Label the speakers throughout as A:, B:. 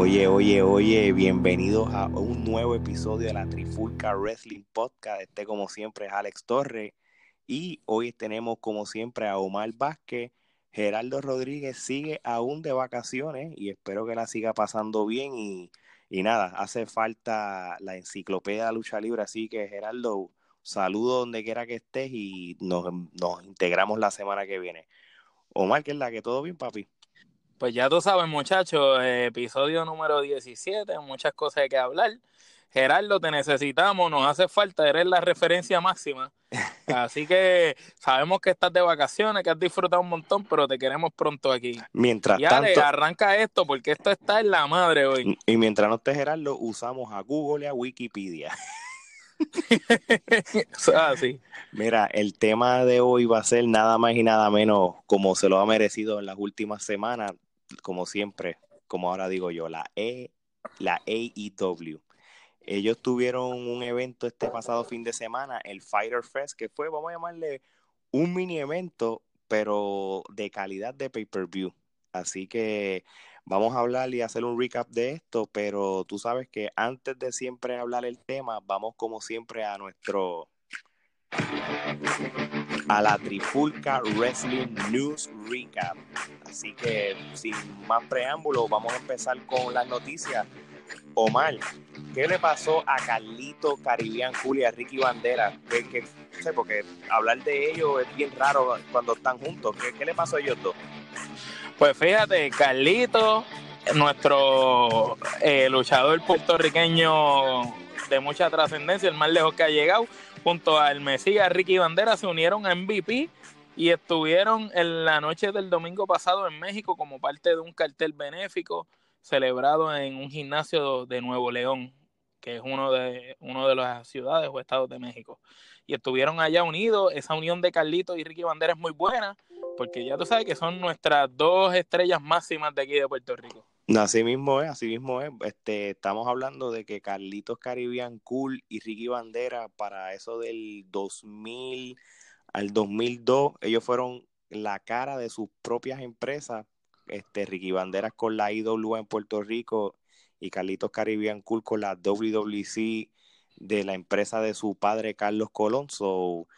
A: Oye, oye, oye, bienvenidos a un nuevo episodio de la Trifulca Wrestling Podcast. Este, como siempre, es Alex Torres. Y hoy tenemos, como siempre, a Omar Vázquez. Geraldo Rodríguez sigue aún de vacaciones y espero que la siga pasando bien. Y, y nada, hace falta la enciclopedia de lucha libre. Así que, Geraldo, saludo donde quiera que estés y nos, nos integramos la semana que viene. Omar, ¿qué es la que todo bien, papi?
B: Pues ya tú sabes, muchachos, episodio número 17, muchas cosas hay que hablar. Gerardo, te necesitamos, nos hace falta, eres la referencia máxima. Así que sabemos que estás de vacaciones, que has disfrutado un montón, pero te queremos pronto aquí.
A: Mientras
B: y Ale,
A: tanto,
B: arranca esto, porque esto está en la madre hoy.
A: y mientras no esté Gerardo, usamos a Google y a Wikipedia.
B: ah, sí.
A: Mira, el tema de hoy va a ser nada más y nada menos como se lo ha merecido en las últimas semanas, como siempre, como ahora digo yo, la E, la AEW. Ellos tuvieron un evento este pasado fin de semana, el Fighter Fest, que fue, vamos a llamarle, un mini evento, pero de calidad de pay-per-view. Así que vamos a hablar y hacer un recap de esto, pero tú sabes que antes de siempre hablar el tema, vamos como siempre a nuestro a la Trifulca Wrestling News Recap. Así que sin más preámbulos, vamos a empezar con las noticias. Omar, ¿qué le pasó a Carlito Caribbean Cool y a Ricky Bandera? Que, no sé, porque hablar de ellos es bien raro cuando están juntos. ¿Qué, qué le pasó a ellos dos?
B: Pues fíjate, Carlito, nuestro eh, luchador puertorriqueño de mucha trascendencia, el más lejos que ha llegado, junto al Mesías Ricky Bandera, se unieron a MVP y estuvieron en la noche del domingo pasado en México como parte de un cartel benéfico celebrado en un gimnasio de Nuevo León, que es uno de, uno de las ciudades o estados de México. Y estuvieron allá unidos. Esa unión de Carlito y Ricky Bandera es muy buena, porque ya tú sabes que son nuestras dos estrellas máximas de aquí de Puerto Rico.
A: Así mismo es, así mismo es. Este, estamos hablando de que Carlitos Caribbean Cool y Ricky Bandera para eso del 2000 al 2002, ellos fueron la cara de sus propias empresas. Este, Ricky Banderas con la IWA en Puerto Rico y Carlitos Caribbean Cool con la WWC de la empresa de su padre Carlos Colón. So,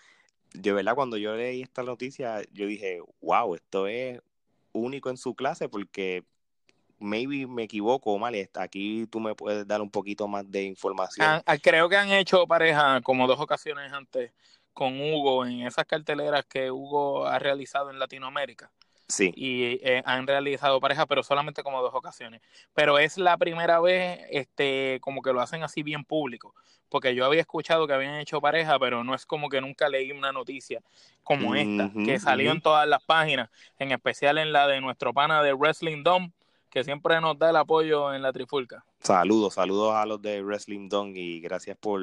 A: de verdad, cuando yo leí esta noticia, yo dije, wow, esto es único en su clase porque maybe me equivoco, mal. Aquí tú me puedes dar un poquito más de información.
B: Ah, ah, creo que han hecho pareja como dos ocasiones antes con Hugo en esas carteleras que Hugo ha realizado en Latinoamérica.
A: Sí.
B: Y eh, han realizado pareja, pero solamente como dos ocasiones. Pero es la primera vez, este, como que lo hacen así bien público. Porque yo había escuchado que habían hecho pareja, pero no es como que nunca leí una noticia como esta, que salió en todas las páginas, en especial en la de nuestro pana de Wrestling Dome, que siempre nos da el apoyo en la trifulca.
A: Saludos, saludos a los de Wrestling Dong y gracias por,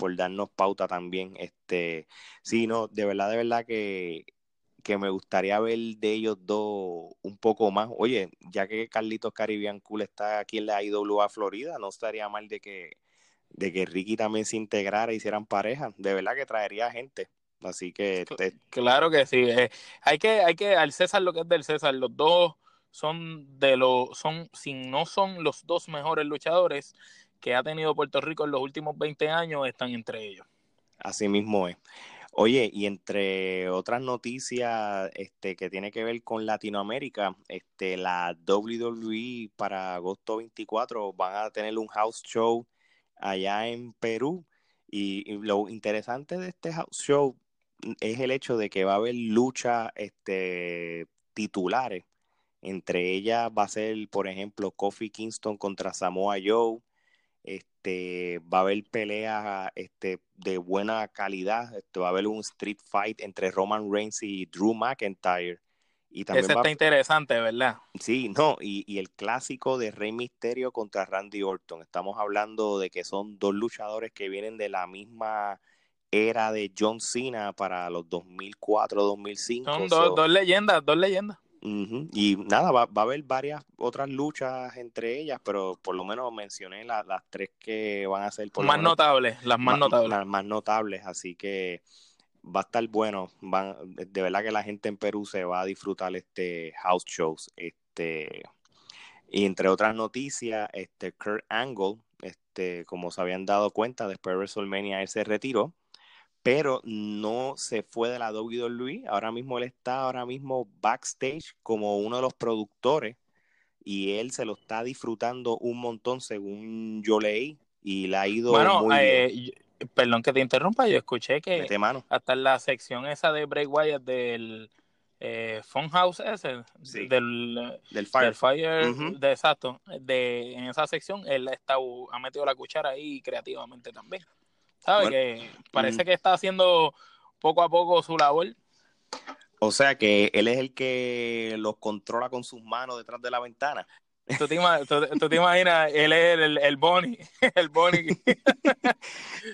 A: por darnos pauta también. Este, sí, no, de verdad, de verdad que, que me gustaría ver de ellos dos un poco más. Oye, ya que Carlitos Caribbean Cool está aquí en la IWA Florida, no estaría mal de que, de que Ricky también se integrara y hicieran pareja. De verdad que traería gente. Así que este,
B: Claro que sí. eh, hay que, hay que, al César lo que es del César, los dos son de los, son, si no son los dos mejores luchadores que ha tenido Puerto Rico en los últimos 20 años, están entre ellos.
A: Así mismo es. Oye, y entre otras noticias este, que tiene que ver con Latinoamérica, este, la WWE para agosto 24 van a tener un house show allá en Perú. Y, lo interesante de este house show es el hecho de que va a haber lucha este, titulares. Entre ellas va a ser, por ejemplo, Kofi Kingston contra Samoa Joe. Este, va a haber peleas este, de buena calidad. Este, va a haber un street fight entre Roman Reigns y Drew McIntyre. Y también
B: Ese
A: va-
B: está interesante, ¿verdad?
A: Sí, no, y, y el clásico de Rey Misterio contra Randy Orton. Estamos hablando de que son dos luchadores que vienen de la misma era de John Cena para los 2004, 2005.
B: Son
A: so-
B: dos, dos leyendas, dos leyendas.
A: Y nada, va, va a haber varias otras luchas entre ellas, pero por lo menos mencioné la- las tres que van a ser por
B: Más
A: menos
B: notables, las más notables.
A: Las más notables, así que va a estar bueno. Van, de verdad que la gente en Perú se va a disfrutar este house shows. Este, y entre otras noticias, este Kurt Angle, este, como se habían dado cuenta, después de WrestleMania él se retiró, pero no se fue de la WWE. Ahora mismo él está ahora mismo backstage como uno de los productores y él se lo está disfrutando un montón según yo leí y le ha ido
B: Bueno,
A: muy
B: eh,
A: bien.
B: yo- perdón que te interrumpa, yo escuché que hasta en la sección esa de Bray Wyatt del eh, Funhouse ese,
A: Sí.
B: del, eh,
A: Del
B: del
A: Fire.
B: Fire,
A: Ujú.
B: de exacto, de, en esa sección él está, ha metido la cuchara ahí creativamente también. ¿Sabes?
A: Bueno,
B: que parece
A: mm.
B: que está haciendo poco a poco su labor.
A: O sea que él es el que los controla con sus manos detrás de la ventana.
B: ¿Tú te, tú- tú te imaginas, él es el, el Bonnie, el Bonnie.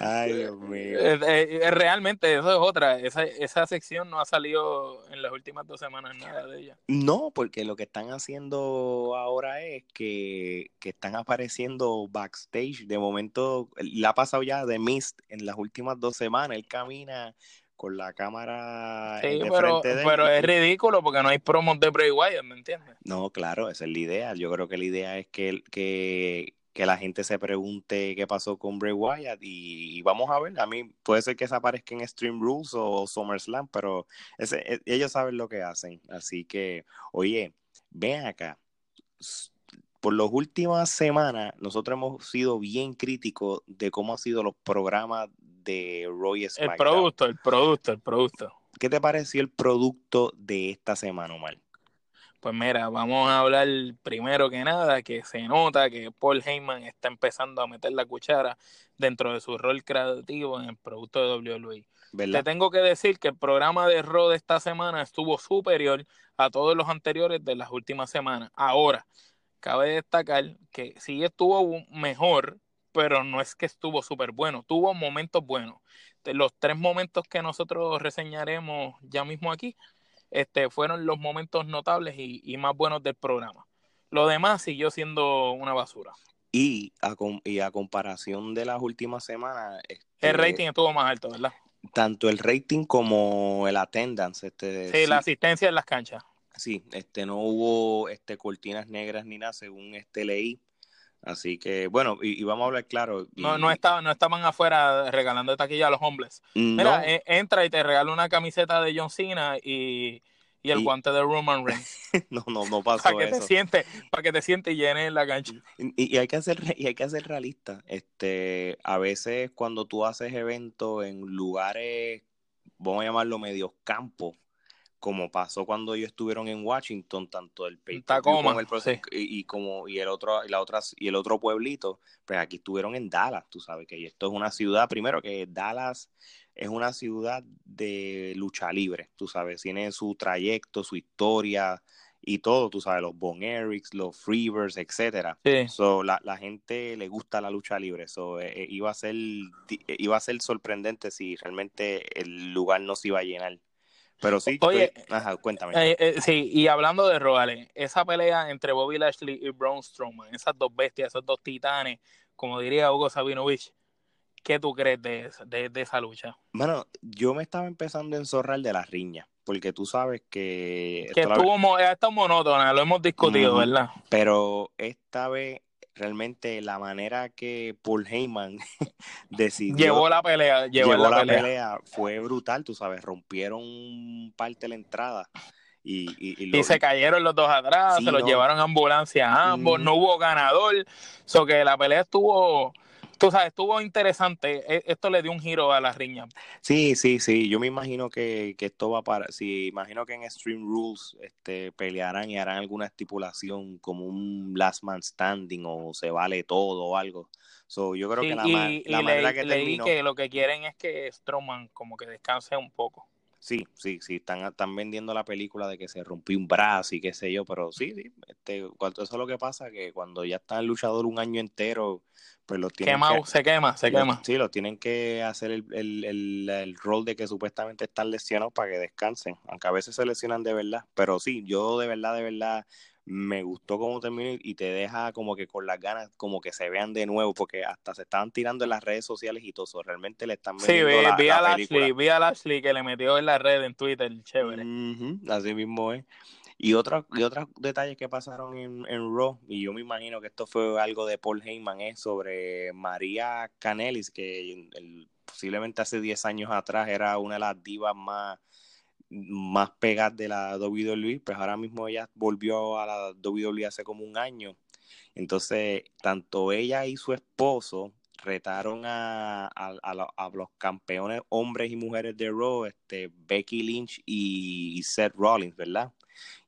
A: Ay, Dios mío.
B: Eh, eh, realmente, eso es otra. Esa, esa sección no ha salido en las últimas dos semanas nada de ella.
A: No, porque lo que están haciendo ahora es que, que están apareciendo backstage. De momento, le ha pasado ya de Mist en las últimas dos semanas. Él camina con la cámara
B: Sí,
A: de
B: pero,
A: frente de él.
B: pero es ridículo porque no hay promos de Bray Wyatt, ¿me entiendes?
A: No, claro, esa es la idea. Yo creo que la idea es que, que, que la gente se pregunte qué pasó con Bray Wyatt y, y vamos a ver. A mí puede ser que se aparezca en Stream Rules o SummerSlam, pero ese, e- ellos saben lo que hacen. Así que, oye, ven acá. Por las últimas semanas, nosotros hemos sido bien críticos de cómo han sido los programas de Roy
B: El producto, el producto, el producto.
A: ¿Qué te pareció el producto de esta semana, Omar?
B: Pues mira, vamos a hablar primero que nada que se nota que Paul Heyman está empezando a meter la cuchara dentro de su rol creativo en el producto de WWE. Te tengo que decir que el programa de Raw de esta semana estuvo superior a todos los anteriores de las últimas semanas. Ahora, cabe destacar que sí estuvo mejor, pero no es que estuvo súper bueno. Tuvo momentos buenos. Los tres momentos que nosotros reseñaremos ya mismo aquí, este, fueron los momentos notables y, y más buenos del programa. Lo demás siguió siendo una basura.
A: Y a, y a comparación de las últimas semanas,
B: El
A: este,
B: rating estuvo más alto, ¿verdad?
A: tanto el rating como el attendance, este,
B: Sí,
A: sí,
B: la asistencia en las canchas.
A: Sí, este, no hubo este, cortinas negras ni nada, según este leí. Así que, bueno, y, y vamos a hablar claro. y-
B: No, no, estaban, no estaban afuera regalando taquilla a los hombres.
A: no,
B: Mira, eh, entra y te regala una camiseta de John Cena y, y el
A: Y-
B: guante de Roman Reigns.
A: no, no, no pasó
B: Para que te sientes, para que te sientes y llenes la cancha.
A: Y, hay que ser, y hay que ser realista. Este, a veces cuando tú haces eventos en lugares, vamos a llamarlo medios campos, como pasó cuando ellos estuvieron en Washington, tanto el pay
B: Tacoma,
A: como el proce- y, y como y el otro y la otra y el otro pueblito, pues aquí estuvieron en Dallas, tú sabes que esto es una ciudad, primero que Dallas es una ciudad de lucha libre, tú sabes, tiene su trayecto, su historia y todo, tú sabes, los Bon Erics, los Freebirds, etcétera.
B: Sí.
A: So, la, la gente le gusta la lucha libre. So, eh, eh, iba, a ser, eh, iba a ser sorprendente si realmente el lugar no se iba a llenar. Pero sí,
B: Oye,
A: estoy- ajá, cuéntame.
B: Eh, eh, sí, y hablando de Roales, esa pelea entre Bobby Lashley y Braun Strowman, esas dos bestias, esos dos titanes, como diría Hugo Sabinovich, ¿qué tú crees de, esa- de, de esa lucha?
A: Bueno, yo me estaba empezando a enzorrar de la riña, porque tú sabes que...
B: Que
A: esto la-
B: estuvo mo- monótona, lo hemos discutido. ¿verdad?
A: Pero esta vez, realmente la manera que Paul Heyman decidió...
B: Llevó la pelea, llevó,
A: llevó
B: la, pelea.
A: fue brutal, tú sabes, rompieron parte de la entrada y, y, y lo-
B: Y se cayeron los dos atrás,
A: Sí,
B: se los
A: no.
B: llevaron a ambulancia a ambos,
A: Mm.
B: no hubo ganador. So que la pelea estuvo, tú sabes, estuvo interesante. E- Esto le dio un giro a la riña.
A: Sí, sí, sí, yo me imagino que, que esto va para, sí, imagino que en Extreme Rules este, pelearán y harán alguna estipulación como un Last Man Standing o se vale todo o algo. So, yo creo
B: Sí,
A: que la,
B: y,
A: ma-
B: y
A: la manera que
B: leí
A: terminó,
B: que lo que quieren es que Strowman como que descanse un poco.
A: Sí, sí, sí, están, están vendiendo la película de que se rompió un brazo y qué sé yo, pero sí, sí, este, eso es lo que pasa, que cuando ya está el luchador un año entero, pues lo tienen
B: Quema, se quema, se quema.
A: Sí, lo tienen que hacer el, el, el, el, rol de que supuestamente están lesionados para que descansen, aunque a veces se lesionan de verdad, pero sí, yo de verdad, de verdad me gustó cómo terminó y te deja como que con las ganas como que se vean de nuevo porque hasta se estaban tirando en las redes sociales y todo eso realmente le están
B: metiendo sí, vi, la, vi a Ashley, vi a Ashley que le metió en la red en Twitter chévere.
A: Así mismo es y otros y otros detalles que pasaron en, en Raw y yo me imagino que esto fue algo de Paul Heyman es sobre María Canelis que posiblemente hace 10 años atrás era una de las divas más más pegas de la WWE, pues ahora mismo ella volvió a la WWE hace como un año. Entonces, tanto ella y su esposo retaron a, a, los campeones hombres y mujeres de Raw, este, Becky Lynch y, Seth Rollins, ¿verdad?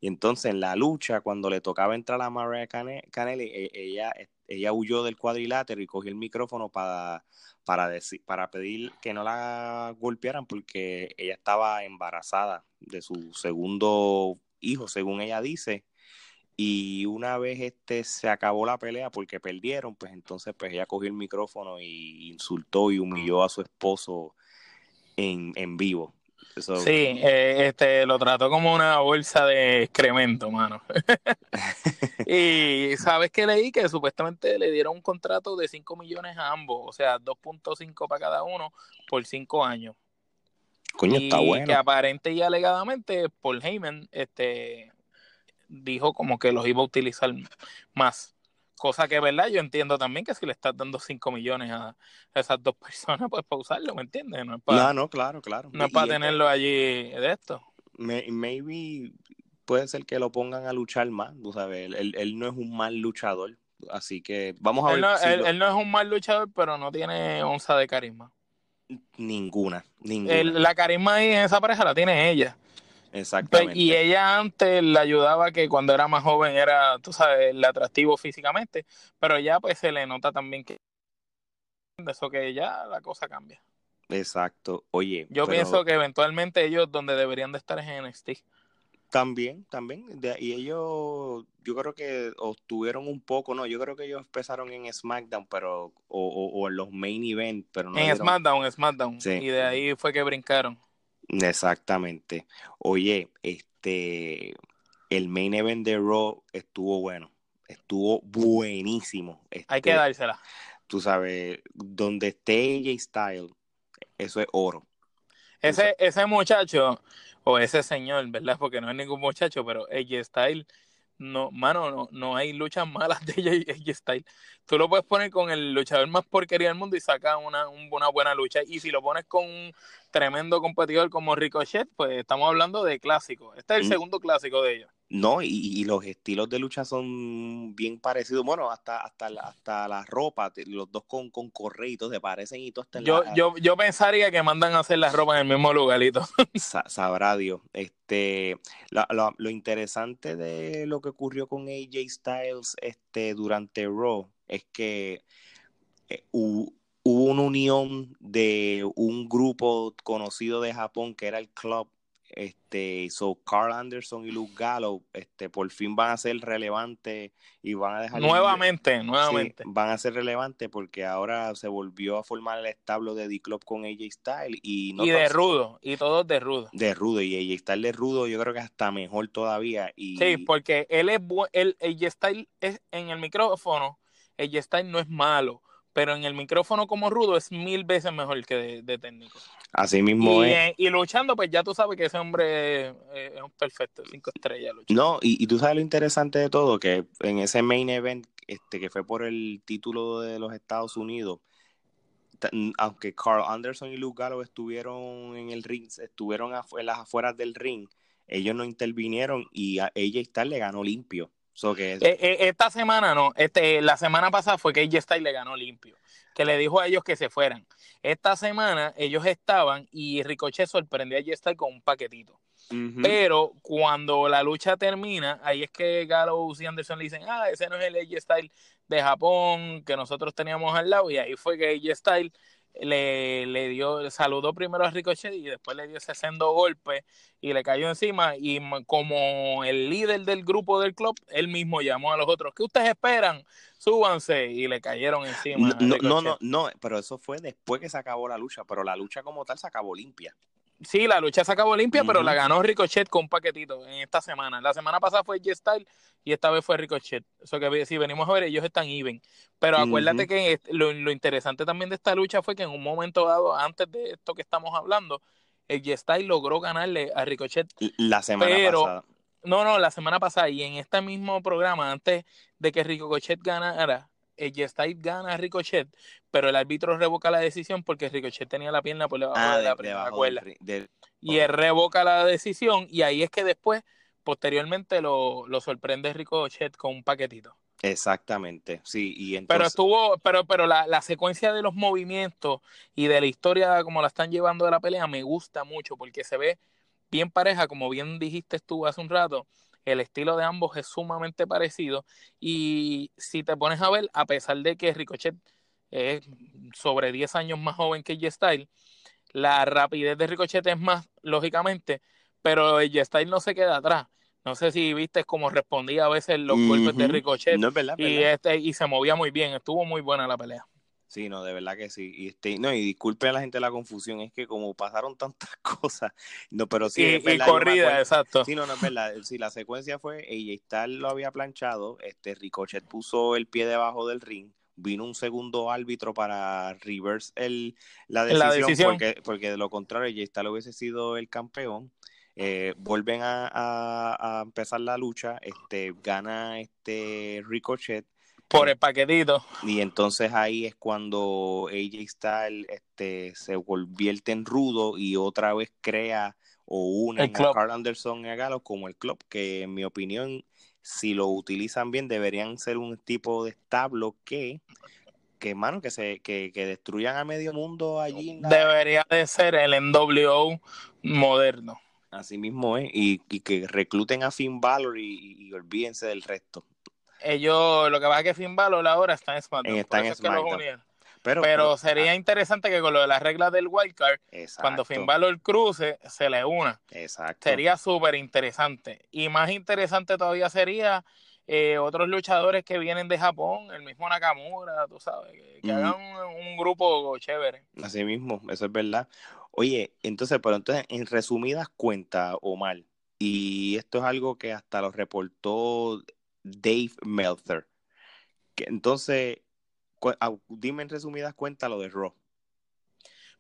A: Y entonces en la lucha, cuando le tocaba entrar a Mariah Canelli, e, ella, ella huyó del cuadrilátero y cogió el micrófono para para, decir, para pedir que no la golpearan porque ella estaba embarazada de su segundo hijo, según ella dice. Y una vez este se acabó la pelea porque perdieron, pues entonces pues ella cogió el micrófono y insultó y humilló a su esposo en, en vivo
B: sí, eh, este, lo trató como una bolsa de excremento, mano. y sabes que leí que supuestamente le dieron un contrato de 5 millones a ambos, o sea, 2.5 para cada uno por 5 años.
A: Coño, está bueno.
B: Que aparente y alegadamente Paul Heyman este, dijo como que los iba a utilizar más. Cosa que, ¿verdad? Yo entiendo también que si le estás dando 5 millones a esas dos personas, pues para usarlo, ¿me entiendes?
A: No, es para, no, claro, claro.
B: No es para tenerlo allí de esto.
A: maybe puede ser que lo pongan a luchar más, tú sabes, él, él, no es un mal luchador, así que vamos a
B: ver.
A: No,
B: él, no es un mal luchador, pero no tiene onza de carisma.
A: Ninguna, ninguna.
B: la carisma ahí en esa pareja la tiene ella.
A: Exactamente.
B: Y ella antes le ayudaba que cuando era más joven era, tú sabes, el atractivo físicamente, pero ya pues se le nota también que de eso que ya la cosa cambia.
A: Exacto. Oye,
B: yo pienso que eventualmente ellos donde deberían de estar es en NXT.
A: También, también. y ellos, yo creo que obtuvieron un poco, no, yo creo que ellos empezaron en SmackDown, pero, o, o, en los main event, pero no.
B: En SmackDown, en SmackDown. Sí. Y de ahí fue que brincaron.
A: Exactamente. Oye, este, el main event de Raw estuvo bueno, estuvo buenísimo.
B: Hay que este, dársela.
A: Tú sabes, donde esté AJ Style, eso es oro.
B: Ese, ese muchacho, o ese señor, ¿verdad? Porque no es ningún muchacho, pero AJ Style no, mano, no, no hay luchas malas de AJ Style. Tú lo puedes poner con el luchador más porquería del mundo y saca una, una buena lucha. Y si lo pones con un tremendo competidor como Ricochet, pues estamos hablando de clásico. Este es el mm. segundo clásico de ellos.
A: No, y, los estilos de lucha son bien parecidos. Bueno, hasta hasta, hasta la ropa, los dos con, con correitos se parecen y todo está
B: yo, yo, yo pensaría que mandan a hacer la ropa en el mismo lugarito.
A: sabrá Dios. Este, lo, lo, interesante de lo que ocurrió con AJ Styles este, durante Raw es que eh, hubo una unión de un grupo conocido de Japón que era el Club este, so Carl Anderson y Luke Gallo, este, por fin van a ser relevantes y van a dejar.
B: Nuevamente, nuevamente.
A: van a ser relevantes porque ahora se volvió a formar el establo de D-Club con AJ Styles y
B: Y de rudo, y todos de rudo.
A: De rudo, y AJ Styles de rudo, yo creo que hasta mejor todavía. Y...
B: Sí, porque él es el AJ Styles es en el micrófono, AJ Styles no es malo pero en el micrófono como rudo es mil veces mejor que de, técnico.
A: Así mismo
B: y,
A: es.
B: y luchando, pues ya tú sabes que ese hombre es, un perfecto, cinco estrellas. Luchando.
A: No, y, tú sabes lo interesante de todo, que en ese main event, este, que fue por el título de los Estados Unidos, aunque Carl Anderson y Luke Gallo estuvieron en el ring, estuvieron en las afueras del ring, ellos no intervinieron y a ella Styles le ganó limpio.
B: Eh, eh, esta semana no, este, la semana pasada fue que AJ Styles le ganó limpio, que le dijo a ellos que se fueran. Esta semana ellos estaban y Ricochet sorprendió a AJ Styles con un paquetito. Pero cuando la lucha termina, ahí es que Gallows y Anderson le dicen, ah, ese no es el AJ Styles de Japón que nosotros teníamos al lado. Y ahí fue que AJ Styles le, le dio, saludó primero a Ricochet y después le dio ese sendo golpe y le cayó encima y como el líder del grupo del club, él mismo llamó a los otros, ¿qué ustedes esperan? Súbanse y le cayeron encima.
A: No, no, no, no, pero eso fue después que se acabó la lucha, pero la lucha como tal se acabó limpia.
B: Sí, la lucha se acabó limpia, pero la ganó Ricochet con un paquetito en esta semana. La semana pasada fue G-Style y esta vez fue Ricochet. Eso que si venimos a ver, ellos están even. Pero acuérdate que lo, interesante también de esta lucha fue que en un momento dado, antes de esto que estamos hablando, el G-Style logró ganarle a Ricochet.
A: La semana pasada.
B: No, no, la semana pasada. Y en este mismo programa, antes de que Ricochet ganara, el G-Style gana a Ricochet, pero el árbitro revoca la decisión porque Ricochet tenía la pierna por debajo ah, de la primera cuerda. Y él revoca la decisión y ahí es que después, posteriormente, lo, lo sorprende Ricochet con un paquetito.
A: Exactamente, sí, y
B: entonces... Pero estuvo, pero, pero la, la, secuencia de los movimientos y de la historia como la están llevando de la pelea me gusta mucho porque se ve bien pareja, como bien dijiste tú hace un rato, el estilo de ambos es sumamente parecido y si te pones a ver, a pesar de que Ricochet es sobre 10 años más joven que G-Style, la rapidez de Ricochet es más, lógicamente, pero el G-Style no se queda atrás. No sé si viste cómo respondía a veces los golpes de Ricochet y, este, y se movía muy bien, estuvo muy buena la pelea.
A: Sí, no, de verdad que sí. Y este, no, y disculpe a la gente la confusión, es que como pasaron tantas cosas, no, pero sí.
B: Y, corrida, exacto.
A: Sí, no, no es verdad. Sí, la secuencia fue, ella lo había planchado, este Ricochet puso el pie debajo del ring, vino un segundo árbitro para reverse el, la decisión, Porque, porque de lo contrario, ella Styles hubiese sido el campeón. Eh, vuelven a, a, a, empezar la lucha, este, gana este Ricochet
B: por el paquetito.
A: Y entonces ahí es cuando AJ Styles este, se convierte en rudo y otra vez crea o une a Carl Anderson y a Galo como el club, que en mi opinión, si lo utilizan bien, deberían ser un tipo de establo que que mano que se que, destruyan a medio mundo allí
B: debería de ser el NWO moderno.
A: Así mismo es y, que recluten a Finn Balor y, y olvídense del resto
B: ellos, lo que pasa es que Finn Balor ahora está en SmackDown. Está en SmackDown. Pero, pero, sería interesante que con lo de las reglas del wildcard, cuando Finn Balor cruce, se le una.
A: Exacto.
B: Sería súper interesante. Y más interesante todavía sería eh, otros luchadores que vienen de Japón, el mismo Nakamura, tú sabes, que, hagan un, grupo chévere.
A: Así mismo, eso es verdad. Oye, entonces, pero entonces, en resumidas cuentas, Omar, y esto es algo que hasta lo reportó Dave Meltzer. Que, entonces, dime en resumidas cuentas lo de Raw.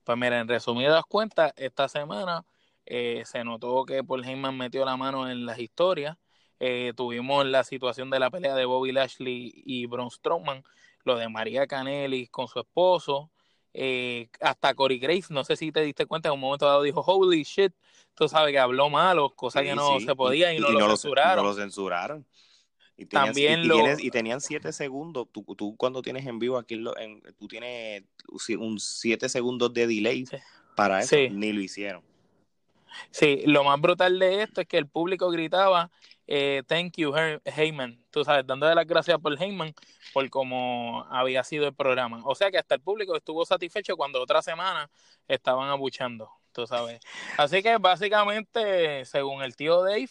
B: Pues mira, en resumidas cuentas, esta semana eh, se notó que Paul Heyman metió la mano en las historias. Eh, tuvimos la situación de la pelea de Bobby Lashley y Braun Strowman, lo de María Canelli con su esposo, eh, hasta Corey Grace, no sé si te diste cuenta, en un momento dado dijo, holy shit, tú sabes que habló malo, cosa que no se podía y, no, lo censuraron.
A: no lo censuraron. Y También y, tenían siete segundos. Tú, tú, cuando tienes en vivo aquí, en, tú tienes un siete segundos de delay para eso. Ni lo hicieron.
B: Sí, lo más brutal de esto es que el público gritaba eh, thank you, Heyman. Tú sabes, dándole las gracias por Heyman por cómo había sido el programa. O sea que hasta el público estuvo satisfecho cuando otra semana estaban abuchando, tú sabes. Así que básicamente, según el tío Dave,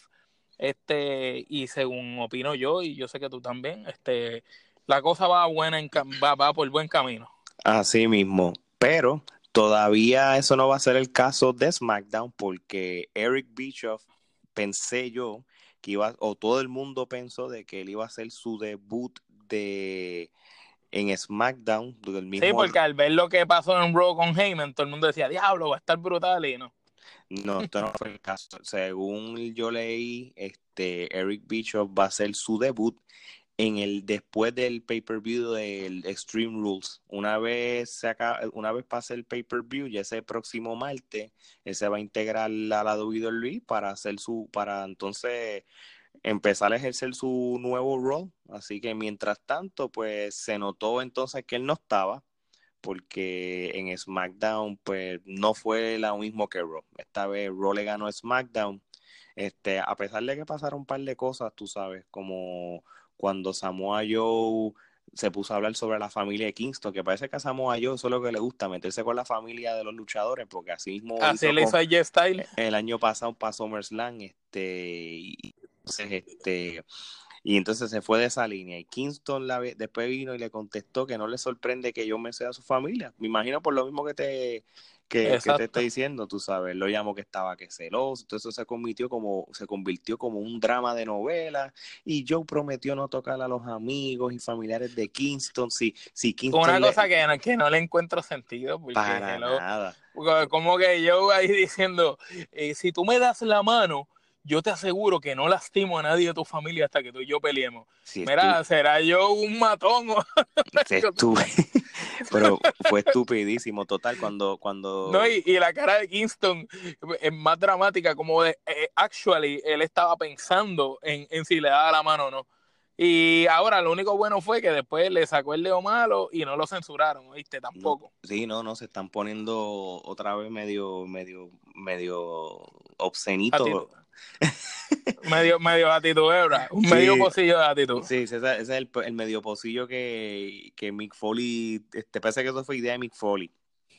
B: este, y según opino yo, y yo sé que tú también, este, la cosa va buena en, va, va por buen camino.
A: Así mismo. Pero todavía eso no va a ser el caso de SmackDown, porque Eric Bischoff, pensé yo, que iba, o todo el mundo pensó de que él iba a hacer su debut de en SmackDown.
B: mismo... Sí, porque al ver lo que pasó en Raw con Heyman, todo el mundo decía, diablo, va a estar brutal y no.
A: No, esto no fue el caso. Según yo leí, este Eric Bischoff va a hacer su debut en el después del pay-per-view del Extreme Rules. Una vez se acaba, una vez pase el pay-per-view, ya ese próximo martes, él se va a integrar a la WWE para hacer su para entonces empezar a ejercer su nuevo rol. Así que mientras tanto, pues se notó entonces que él no estaba porque en SmackDown pues no fue lo mismo que Raw. Esta vez Raw le ganó a SmackDown. Este, a pesar de que pasaron un par de cosas, tú sabes, como cuando Samoa Joe se puso a hablar sobre la familia de Kingston, que parece que a Samoa Joe eso es lo que le gusta, meterse con la familia de los luchadores, porque así mismo
B: así le hizo a J Style.
A: El año pasado pasó SummerSlam, este, y, este, y entonces se fue de esa línea. Y Kingston la, después vino y le contestó que no le sorprende que yo me sea su familia. Me imagino por lo mismo que te que, te estoy diciendo, tú sabes, lo llamo que estaba que celoso, entonces se convirtió como, se convirtió como un drama de novela, y Joe prometió no tocar a los amigos y familiares de Kingston, si, si Kingston
B: Una cosa que, no, que no le encuentro sentido, porque para nada. Como que Joe ahí diciendo, eh, si tú me das la mano, yo te aseguro que no lastimo a nadie de tu familia hasta que tú y yo peleemos. Mira, será yo un matón.
A: Pero fue estupidísimo, total, cuando... cuando...
B: No, y, la cara de Kingston es más dramática, como de, eh, actually, él estaba pensando en, en si le daba la mano o no. Y ahora lo único bueno fue que después le sacó el leo malo y no lo censuraron, ¿viste? Tampoco.
A: sí, no, no, se están poniendo otra vez medio, medio, medio obscenito
B: medio, medio actitud, Un medio pocillo de actitud.
A: Sí, ese, es el, el, medio pocillo que, que Mick Foley, este, parece que eso fue idea de Mick Foley.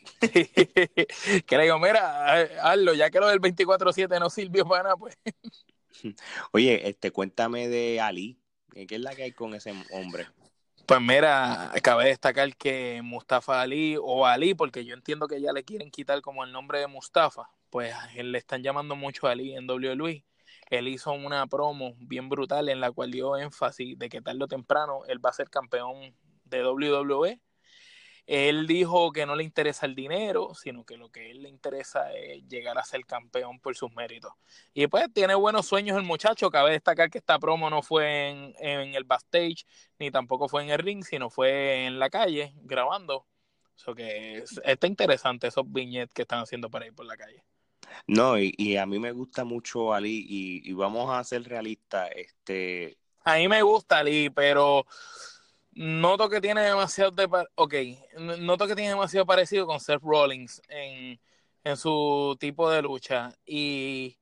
B: que le digo, mira, hazlo, ya que lo del 24-7 no sirvió para nada, pues.
A: Oye, este, cuéntame de Ali. ¿Qué es la que hay con ese hombre?
B: Pues mira, cabe destacar que Mustafa Ali, o Ali, porque yo entiendo que ya le quieren quitar como el nombre de Mustafa, pues le están llamando mucho a Ali en WWE. Él hizo una promo bien brutal en la cual dio énfasis de que tarde o temprano él va a ser campeón de WWE. Él dijo que no le interesa el dinero, sino que lo que él le interesa es llegar a ser campeón por sus méritos. Y pues tiene buenos sueños el muchacho. Cabe destacar que esta promo no fue en, el backstage, ni tampoco fue en el ring, sino fue en la calle grabando. Que está interesante esos viñetes que están haciendo para ir por la calle.
A: No, y, a mí me gusta mucho Ali y, vamos a ser realistas. Este...
B: A mí me gusta Ali, pero noto que tiene demasiado de, ok, noto que tiene demasiado parecido con Seth Rollins en, en su tipo de lucha y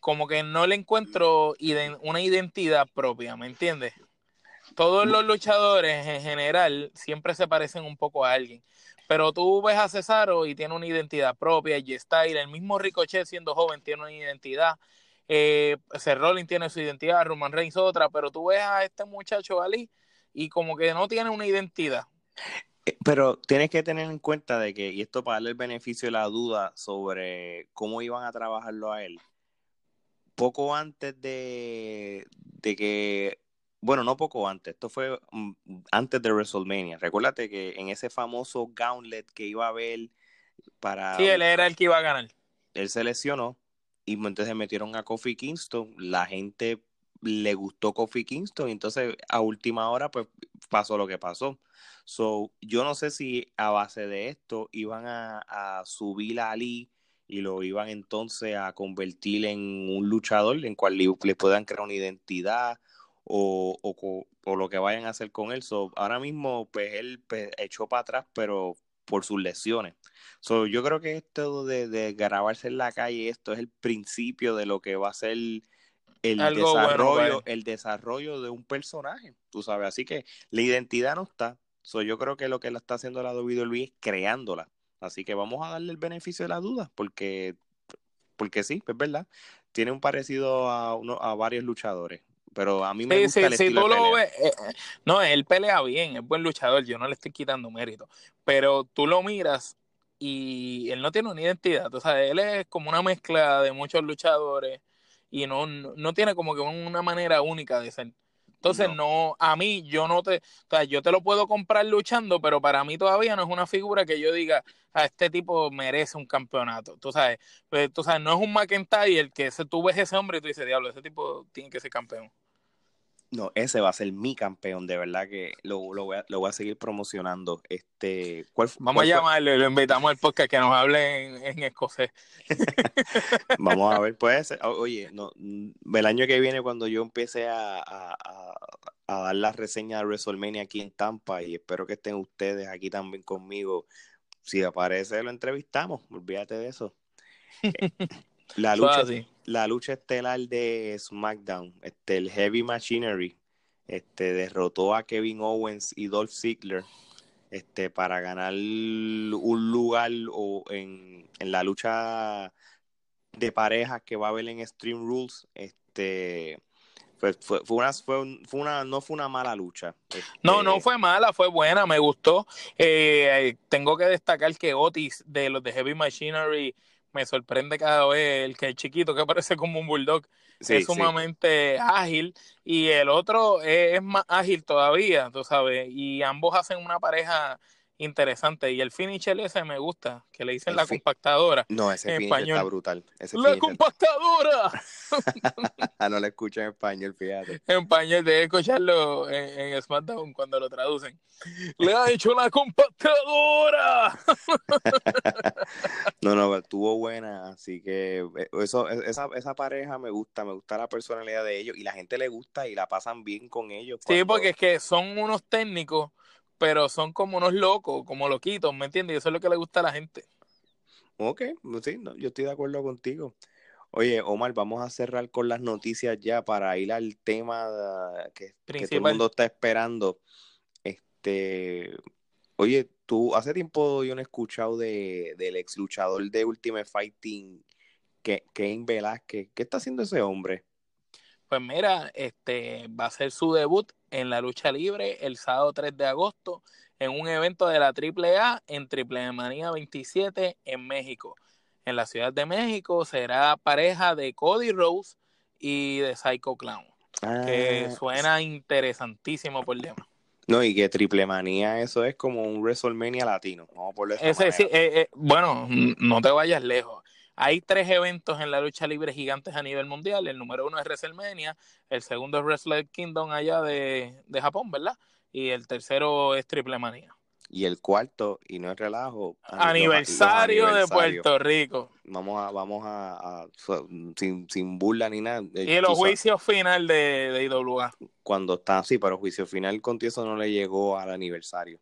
B: como que no le encuentro una identidad propia, ¿me entiendes? Todos los luchadores en general siempre se parecen un poco a alguien. Pero tú ves a Cesaro y tiene una identidad propia, y Style, el mismo Ricochet siendo joven tiene una identidad, eh, Seth tiene su identidad, Roman Reigns otra, pero tú ves a este muchacho Ali y como que no tiene una identidad.
A: Eh, pero tienes que tener en cuenta de que, y esto para darle el beneficio de la duda sobre cómo iban a trabajarlo a él, poco antes de, de que bueno, no poco antes, esto fue mm, antes de WrestleMania. Recuérdate que en ese famoso gauntlet que iba a haber para...
B: Sí, él era el que iba a ganar.
A: Él se lesionó y entonces metieron a Kofi Kingston. La gente le gustó Kofi Kingston y entonces a última hora pues pasó lo que pasó. So, yo no sé si a base de esto iban a, a subir a Ali y lo iban entonces a convertir en un luchador en cual le, le puedan crear una identidad o, o, o, lo que vayan a hacer con él. So, ahora mismo, pues él pues, echó para atrás, pero por sus lesiones. So, yo creo que esto de, de, grabarse en la calle, esto es el principio de lo que va a ser el desarrollo, el desarrollo de un personaje, tú sabes. Así que la identidad no está. So, yo creo que lo que la está haciendo la WWE es creándola. Así que vamos a darle el beneficio de la duda, porque, porque sí, es verdad. Tiene un parecido a, uno, a varios luchadores pero a mí me gusta el estilo
B: lo eh, eh, no, él pelea bien, es buen luchador, yo no le estoy quitando mérito, pero tú lo miras y él no tiene una identidad, o sea, él es como una mezcla de muchos luchadores y no, no, tiene como que una manera única de ser. Entonces, no. a mí, yo no te, o sea, yo te lo puedo comprar luchando, pero para mí todavía no es una figura que yo diga, a este tipo merece un campeonato. Tú sabes, pues, tú sabes, no es un McIntyre que tú ves ese hombre y tú dices, diablo, ese tipo tiene que ser campeón.
A: No, ese va a ser mi campeón, de verdad que lo, lo, voy, a, lo voy a seguir promocionando. Este,
B: ¿cuál, Vamos a llamarle, lo invitamos al podcast que nos hable en, escocés.
A: Vamos a ver, puede ser. Oye, no, el año que viene cuando yo empiece a, a, a, dar la reseña de WrestleMania aquí en Tampa y espero que estén ustedes aquí también conmigo. Si aparece, lo entrevistamos, olvídate de eso. La lucha, la lucha estelar de SmackDown, este, el Heavy Machinery, este, derrotó a Kevin Owens y Dolph Ziggler este, para ganar un lugar o en, en la lucha de parejas que va a haber en Stream Rules. Este, fue, fue, fue, una, fue, fue, una, no fue una mala lucha. Este,
B: no, no fue mala, fue buena, me gustó. Eh, tengo que destacar que Otis de los de Heavy Machinery me sorprende cada vez el que es chiquito, que parece como un bulldog, sí, es sumamente sí. ágil y el otro es, es, más ágil todavía, tú sabes, y ambos hacen una pareja interesante y el finisher ese me gusta, que le dicen el la compactadora.
A: No, ese en finisher español. está brutal. Ese
B: ¡La compactadora!
A: no lo escucho en español, fíjate.
B: En español, debe escucharlo en, en SmackDown cuando lo traducen. ¡Le ha hecho la compactadora!
A: no, no, estuvo buena, así que eh, eso, esa, esa pareja me gusta, me gusta la personalidad de ellos y la gente le gusta y la pasan bien con ellos.
B: Cuando... Sí, porque es que son unos técnicos pero son como unos locos, como loquitos, ¿me entiendes? Y eso es lo que le gusta a la gente.
A: Ok, sí, no, yo estoy de acuerdo contigo. Oye, Omar, vamos a cerrar con las noticias ya para ir al tema que, que todo el mundo está esperando. Este, oye, tú hace tiempo yo no he escuchado de, del ex luchador de Ultimate Fighting, Kane Velázquez. ¿Qué está haciendo ese hombre?
B: Pues mira, este va a ser su debut en la lucha libre el sábado 3 de agosto en un evento de la AAA en Triple Manía 27 en México. En la Ciudad de México será pareja de Cody Rose y de Psycho Clown. Ah, que suena interesantísimo por el tema.
A: No, y que Triple Manía eso es como un WrestleMania latino. Vamos por
B: Ese, sí, eh, eh, bueno, no te vayas lejos. Hay tres eventos en la lucha libre gigantes a nivel mundial. El número uno es WrestleMania, el segundo es Wrestle Kingdom allá de, de Japón, ¿verdad? Y el tercero es Triple Manía.
A: Y el cuarto, y no es relajo,
B: aniversario de Puerto Rico.
A: Vamos a, vamos a, a sin, sin, burla ni nada.
B: Y los juicios final de, de IWA.
A: Cuando está así, pero juicio final con eso no le llegó al aniversario.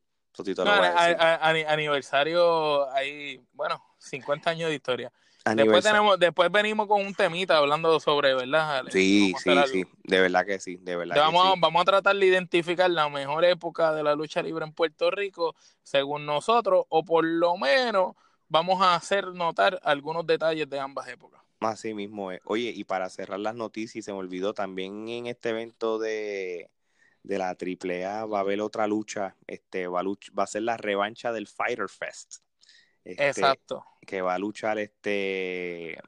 B: No, a, a, aniversario hay, bueno, 50 años de historia. Después, tenemos, después venimos con un temita hablando sobre, ¿verdad?
A: Sí, sí, sí, de verdad que sí, de verdad.
B: Vamos,
A: que
B: sí. vamos a tratar de identificar la mejor época de la lucha libre en Puerto Rico, según nosotros, o por lo menos vamos a hacer notar algunos detalles de ambas épocas.
A: Así mismo es. Oye, y para cerrar las noticias, se me olvidó también en este evento de, de la AAA va a haber otra lucha, este va a, luch, va a ser la revancha del Fighter Fest.
B: Este, Exacto.
A: Que va a luchar este.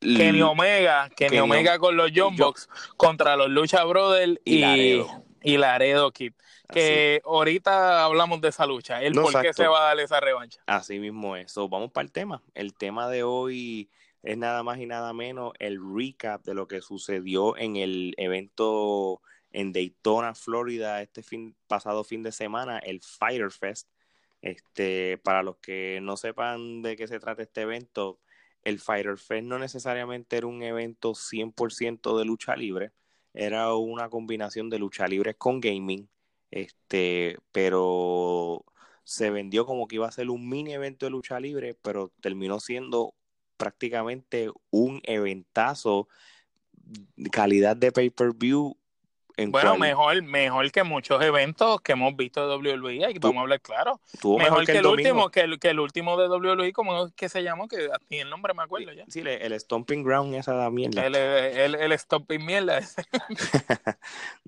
B: Kenny Omega, Kenny, Kenny Omega con los John Box contra los Lucha Brothers y, y Laredo, y Laredo Kid. Que Así. ahorita hablamos de esa lucha, el no, por qué se va a dar esa revancha.
A: Así mismo es. So, vamos para el tema. El tema de hoy es nada más y nada menos el recap de lo que sucedió en el evento en Daytona, Florida, este fin, pasado fin de semana, el Fighter Fest este, para los que no sepan de qué se trata este evento, el Fighter Fest no necesariamente era un evento 100% de lucha libre, era una combinación de lucha libre con gaming, este, pero se vendió como que iba a ser un mini evento de lucha libre, pero terminó siendo prácticamente un eventazo calidad de pay-per-view
B: bueno, cual... mejor, mejor que muchos eventos que hemos visto de WWE, y vamos a hablar claro. Mejor, mejor, que, el, el último, que el, que el, último de WWE, como es que se llamó, que ni el nombre me acuerdo ya.
A: Sí, el Stomping Ground, esa da mierda.
B: El, el, Stomping Mierda.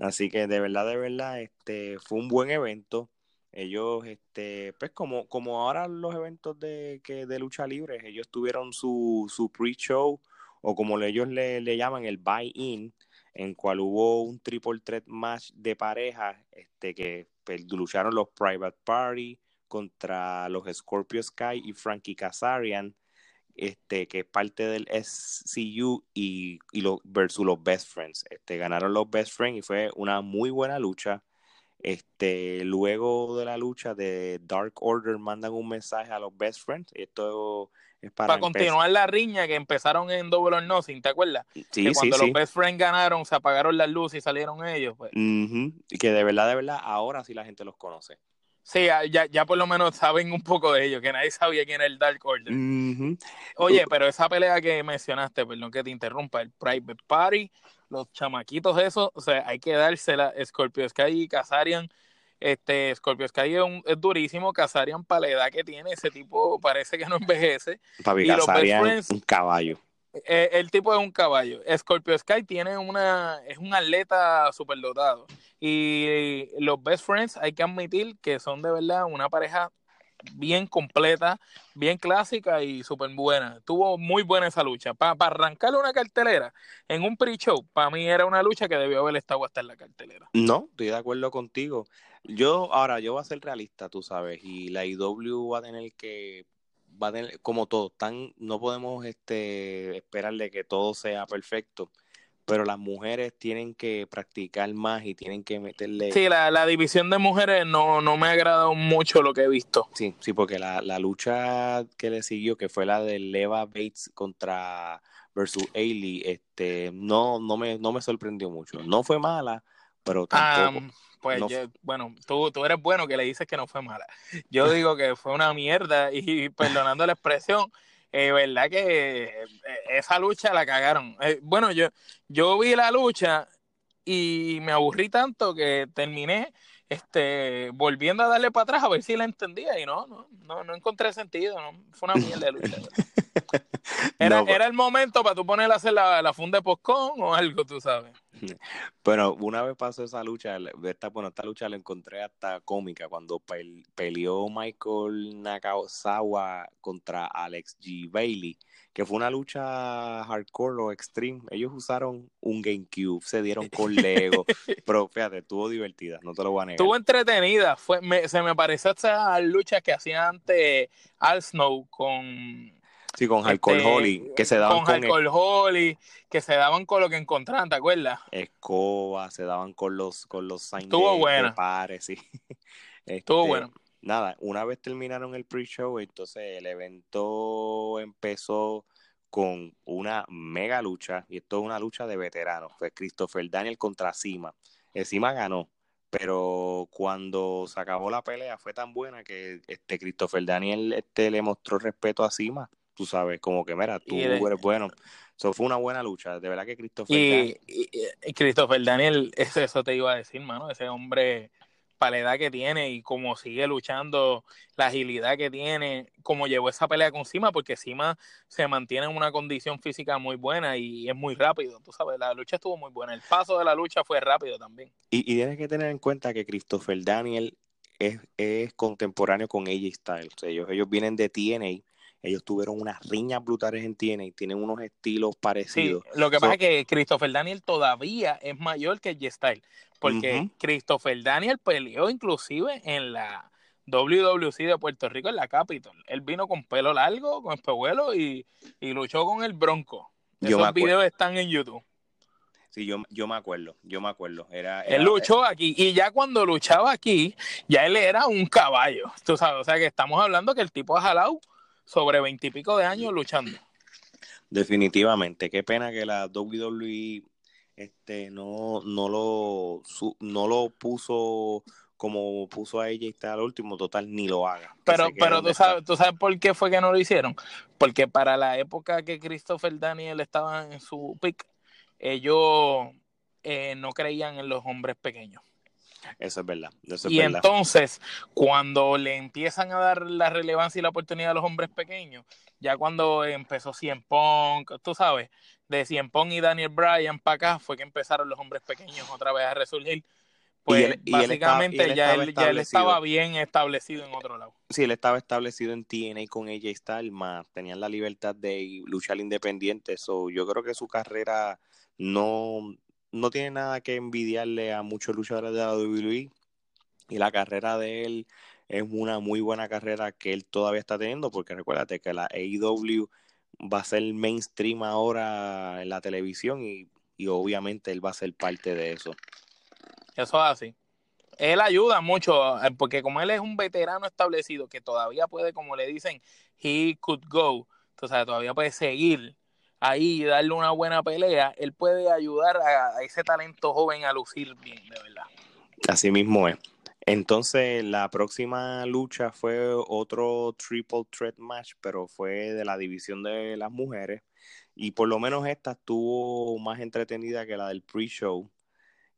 A: Así que de verdad, de verdad, este fue un buen evento. Ellos, este, pues como, como ahora los eventos de, que, de lucha libre, ellos tuvieron su, su pre-show, o como ellos le, le llaman el buy-in, en cual hubo un triple threat match de pareja este, que lucharon los Private Party contra los Scorpio Sky y Frankie Kazarian, este, que es parte del SCU y, y lo, versus los Best Friends. Este, ganaron los Best Friends y fue una muy buena lucha. Este, luego de la lucha de Dark Order mandan un mensaje a los Best Friends. Esto es para,
B: para continuar la riña que empezaron en Double or Nothing, ¿te acuerdas?
A: Sí,
B: que cuando
A: sí,
B: los
A: sí.
B: Best Friends ganaron, se apagaron las luces y salieron ellos. Pues.
A: Uh -huh. Y que de verdad, de verdad, ahora sí la gente los conoce.
B: Sí, ya, ya por lo menos saben un poco de ellos, que nadie sabía quién era el Dark Order. Uh -huh. Oye, pero esa pelea que mencionaste, perdón que te interrumpa, el Private Party los chamaquitos esos, o sea, hay que dársela. Scorpio Sky y Kazarian, este, Scorpio Sky es, durísimo, Kazarian para la edad que tiene, ese tipo parece que no envejece.
A: Papi, Kazarian es un caballo.
B: Eh, el tipo es un caballo. Scorpio Sky tiene una, es un atleta superdotado. Y los Best Friends hay que admitir que son de verdad una pareja bien completa, bien clásica y súper buena. Tuvo muy buena esa lucha. Para arrancarle una cartelera en un pre-show, para mí era una lucha que debió haber estado hasta en la cartelera.
A: No, estoy de acuerdo contigo. Yo, ahora, yo voy a ser realista, tú sabes, y la IW va a tener que va a tener, como todo, tan, no podemos este, esperarle que todo sea perfecto, pero las mujeres tienen que practicar más y tienen que meterle...
B: Sí, la, división de mujeres no, no me ha agradado mucho lo que he visto.
A: Sí, sí, porque la, la lucha que le siguió, que fue la de Leva Bates contra versus Ailey, este, no, no, me, no me sorprendió mucho. No fue mala, pero tampoco...
B: Pues bueno, tú, tú eres bueno que le dices que no fue mala. Yo digo que fue una mierda y perdonando la expresión, eh, verdad que eh, esa lucha la cagaron. Eh, bueno, yo, yo vi la lucha y me aburrí tanto que terminé este volviendo a darle para atrás a ver si la entendía y no, no, no, no encontré sentido, no, fue una mierda de lucha. Era, pues. era el momento para tú poner a hacer la, la funda de postcón o algo, tú sabes.
A: Pero una vez pasó esa lucha, esta, bueno, esta lucha la encontré hasta cómica cuando peleó Michael Nakazawa contra Alex G. Bailey, que fue una lucha hardcore o extreme. Ellos usaron un GameCube, se dieron con Lego, pero fíjate, estuvo divertida, no te lo voy a negar.
B: Estuvo entretenida, fue, se me pareció a esas luchas que hacía antes Al Snow con
A: Sí, con Alcohol este, Holly, que se daban
B: con, con Alcohol Holly, que se daban con lo que encontraban, ¿te acuerdas?
A: Escoba, se daban con los con los
B: Estuvo bueno.
A: pares, sí.
B: Estuvo este, bueno.
A: Nada, una vez terminaron el pre-show, entonces el evento empezó con una mega lucha, y esto es una lucha de veteranos, fue Christopher Daniel contra Cima. El Cima ganó, pero cuando se acabó la pelea fue tan buena que este Christopher Daniel este, le mostró respeto a Cima tú sabes, como que, mira, tú eres bueno. Eso fue una buena lucha, de verdad que Christopher
B: y, y, Christopher Daniel, eso, eso te iba a decir, mano, ese hombre, para la edad que tiene y como sigue luchando, la agilidad que tiene, como llevó esa pelea con Sima, porque Sima se mantiene en una condición física muy buena y es muy rápido, tú sabes, la lucha estuvo muy buena, el paso de la lucha fue rápido también.
A: Y, y tienes que tener en cuenta que Christopher Daniel es, es contemporáneo con AJ Styles, ellos, ellos vienen de TNA, ellos tuvieron unas riñas brutales en TNA y tienen unos estilos parecidos.
B: lo que pasa es que Christopher Daniel todavía es mayor que G-Style, porque Christopher Daniel peleó inclusive en la WWC de Puerto Rico, en la Capitol. Él vino con pelo largo, con espejuelo y, y luchó con el Bronco. Esos videos están en YouTube.
A: Sí, yo, yo me acuerdo, yo me acuerdo. Era,
B: él luchó aquí y ya cuando luchaba aquí, ya él era un caballo, tú sabes, o sea que estamos hablando que el tipo ha jalado sobre veintipico de años luchando.
A: Definitivamente, qué pena que la WWE este, no, no, lo, no lo puso como puso a ella y está al último, total, ni lo haga.
B: Pero, pero tú sabes, tú sabes por qué fue que no lo hicieron. Porque para la época que Christopher Daniel estaba en su pick, ellos eh, no creían en los hombres pequeños.
A: Eso es verdad.
B: y entonces, cuando le empiezan a dar la relevancia y la oportunidad a los hombres pequeños, ya cuando empezó Cien Pong, tú sabes, de Cien Pong y Daniel Bryan para acá, fue que empezaron los hombres pequeños otra vez a resurgir. Pues básicamente ya, él, ya, él, estaba bien establecido en otro lado.
A: Sí, él estaba establecido en TNA con AJ Styles, más tenían la libertad de luchar independiente. eso yo creo que su carrera no, no tiene nada que envidiarle a muchos luchadores de la WWE y la carrera de él es una muy buena carrera que él todavía está teniendo porque recuérdate que la AEW va a ser mainstream ahora en la televisión y, obviamente él va a ser parte de eso.
B: Eso es así. Él ayuda mucho eh, porque como él es un veterano establecido que todavía puede, como le dicen, he could go, entonces todavía puede seguir ahí y darle una buena pelea, él puede ayudar a, ese talento joven a lucir bien, de verdad.
A: Así mismo es. Entonces, la próxima lucha fue otro triple threat match, pero fue de la división de las mujeres. y por lo menos esta estuvo más entretenida que la del pre-show.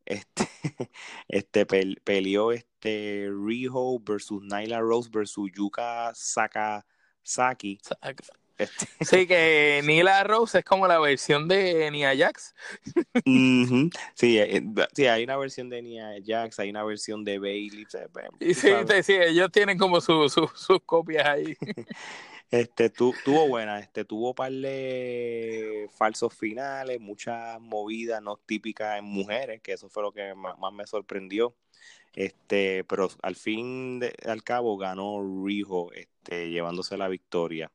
A: Este, este peleó este Riho versus Nyla Rose versus Yuka Sakazaki.
B: Este. Sí, que Nyla Rose es como la versión de Nia Jax.
A: sí, eh, sí, hay una versión de Nia Jax, hay una versión de Bailey.
B: Sí, sí, ellos tienen como sus copias ahí.
A: Este tuvo buena, este tuvo par de falsos finales, muchas movidas no típicas en mujeres, que eso fue lo que más, me sorprendió. Este, pero al fin de, al cabo ganó Rijo, este, llevándose la victoria.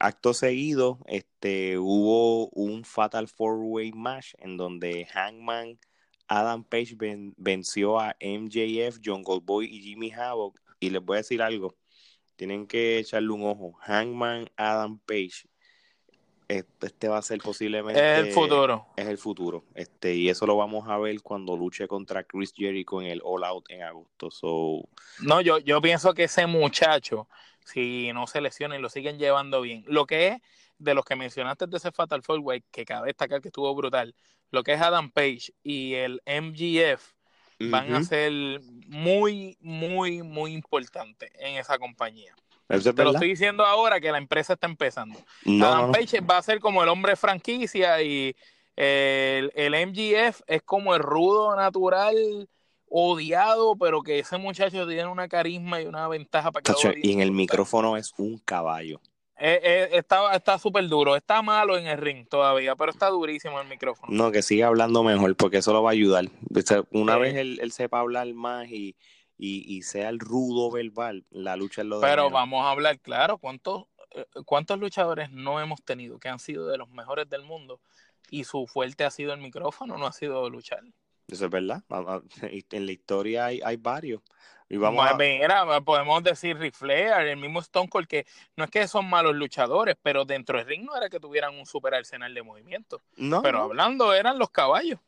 A: Acto seguido, este, hubo un Fatal Four Way Match en donde Hangman Adam Page venció a MJF, John Goldboy y Jimmy Havoc. Y les voy a decir algo, tienen que echarle un ojo. Hangman Adam Page. Este va a ser posiblemente.
B: Es el futuro.
A: Es el futuro. Este, y eso lo vamos a ver cuando luche contra Chris Jericho en el All Out en agosto. So...
B: No, yo, yo pienso que ese muchacho, si no se lesiona y lo siguen llevando bien, lo que es de los que mencionaste de ese Fatal Four Way, que cabe destacar que estuvo brutal, lo que es Adam Page y el MGF van a ser muy, muy, muy importantes en esa compañía. Te lo estoy diciendo ahora que la empresa está empezando. Adam Page va a ser como el hombre franquicia y el, el, MGF es como el rudo natural odiado, pero que ese muchacho tiene una carisma y una ventaja para que
A: Y en el micrófono es un caballo.
B: Eh, eh, está está súper duro. Está malo en el ring todavía, pero está durísimo el micrófono.
A: No, que siga hablando mejor porque eso lo va a ayudar. Una vez él, sepa hablar más y, y, sea el rudo verbal, la lucha es lo
B: de Pero vamos a hablar claro, ¿cuántos, eh, ¿cuántos luchadores no hemos tenido que han sido de los mejores del mundo y su fuerte ha sido el micrófono, no ha sido luchar?
A: Eso es verdad. En la historia hay, hay varios.
B: Y vamos a... Mira, podemos decir Ric Flair, el mismo Stone Cold, que no es que son malos luchadores, pero dentro del ring no era que tuvieran un super arsenal de movimiento. No. Pero hablando eran los caballos.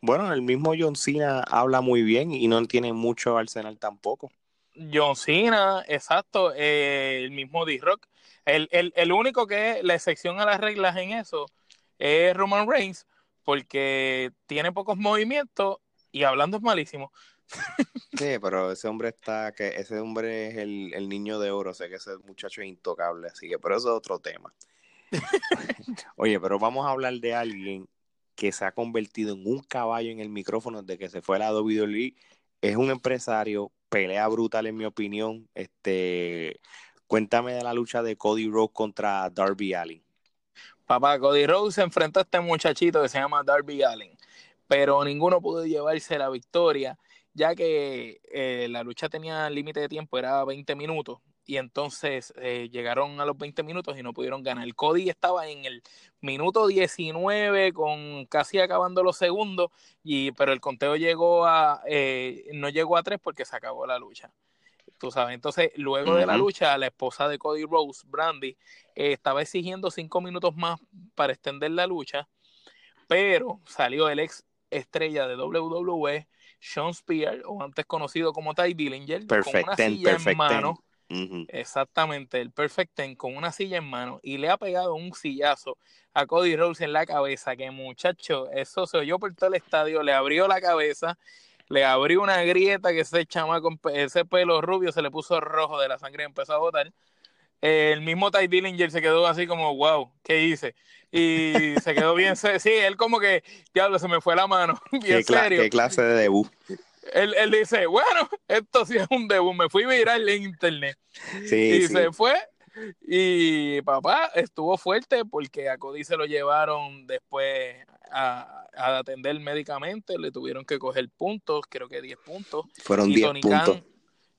A: Bueno, el mismo John Cena habla muy bien y no tiene mucho arsenal tampoco.
B: John Cena, exacto, eh, el mismo D-Rock. El, el, el único que es la excepción a las reglas en eso es Roman Reigns, porque tiene pocos movimientos y hablando es malísimo.
A: Sí, pero ese hombre está, que ese hombre es el, niño de oro, o sea que ese muchacho es intocable, así que, pero eso es otro tema. Oye, pero vamos a hablar de alguien que se ha convertido en un caballo en el micrófono desde que se fue a la WWE. Es un empresario, pelea brutal en mi opinión. Este, cuéntame de la lucha de Cody Rhodes contra Darby Allin.
B: Papá, Cody Rhodes se enfrentó a este muchachito que se llama Darby Allin, pero ninguno pudo llevarse la victoria ya que eh, la lucha tenía límite de tiempo, era 20 minutos, y entonces eh, llegaron a los 20 minutos y no pudieron ganar. Cody estaba en el minuto 19 con casi acabando los segundos, y, pero el conteo llegó a, eh, no llegó a tres porque se acabó la lucha. Tú sabes, entonces luego de la lucha, la esposa de Cody Rose, Brandy, estaba exigiendo cinco minutos más para extender la lucha, pero salió el ex estrella de WWE, sean Spear, o antes conocido como Ty Dillinger, con una silla en mano. Exactamente, el Perfect Ten con una silla en mano y le ha pegado un sillazo a Cody Rhodes en la cabeza. Que muchacho, eso se oyó por todo el estadio, le abrió la cabeza, le abrió una grieta que ese chama con ese pelo rubio se le puso rojo de la sangre y empezó a botar. el mismo Ty Dillinger se quedó así como, wow, ¿qué hice? y se quedó bien. Sí, él como que, diablo, se me fue la mano. Bien serio.
A: ¿Qué clase de debut?
B: Él, él, dice, bueno, esto sí es un debut. Me fui a viral en internet. Sí, y se fue. Y papá estuvo fuerte porque a Cody se lo llevaron después a, a atender médicamente. Le tuvieron que coger puntos, creo que 10 puntos.
A: Fueron 10 puntos.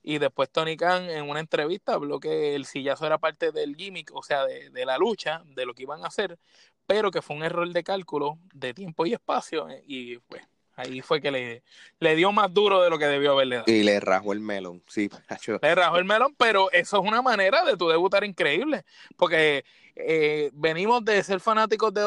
B: Y después Tony Khan en una entrevista habló que el sillazo era parte del gimmick, o sea, de, la lucha, de lo que iban a hacer, pero que fue un error de cálculo de tiempo y espacio. Eh, y pues ahí fue que le, le dio más duro de lo que debió haberle dado.
A: Y le rajó el melón, sí.
B: Le rajó el melón, pero eso es una manera de tu debutar increíble, porque eh, venimos de ser fanáticos de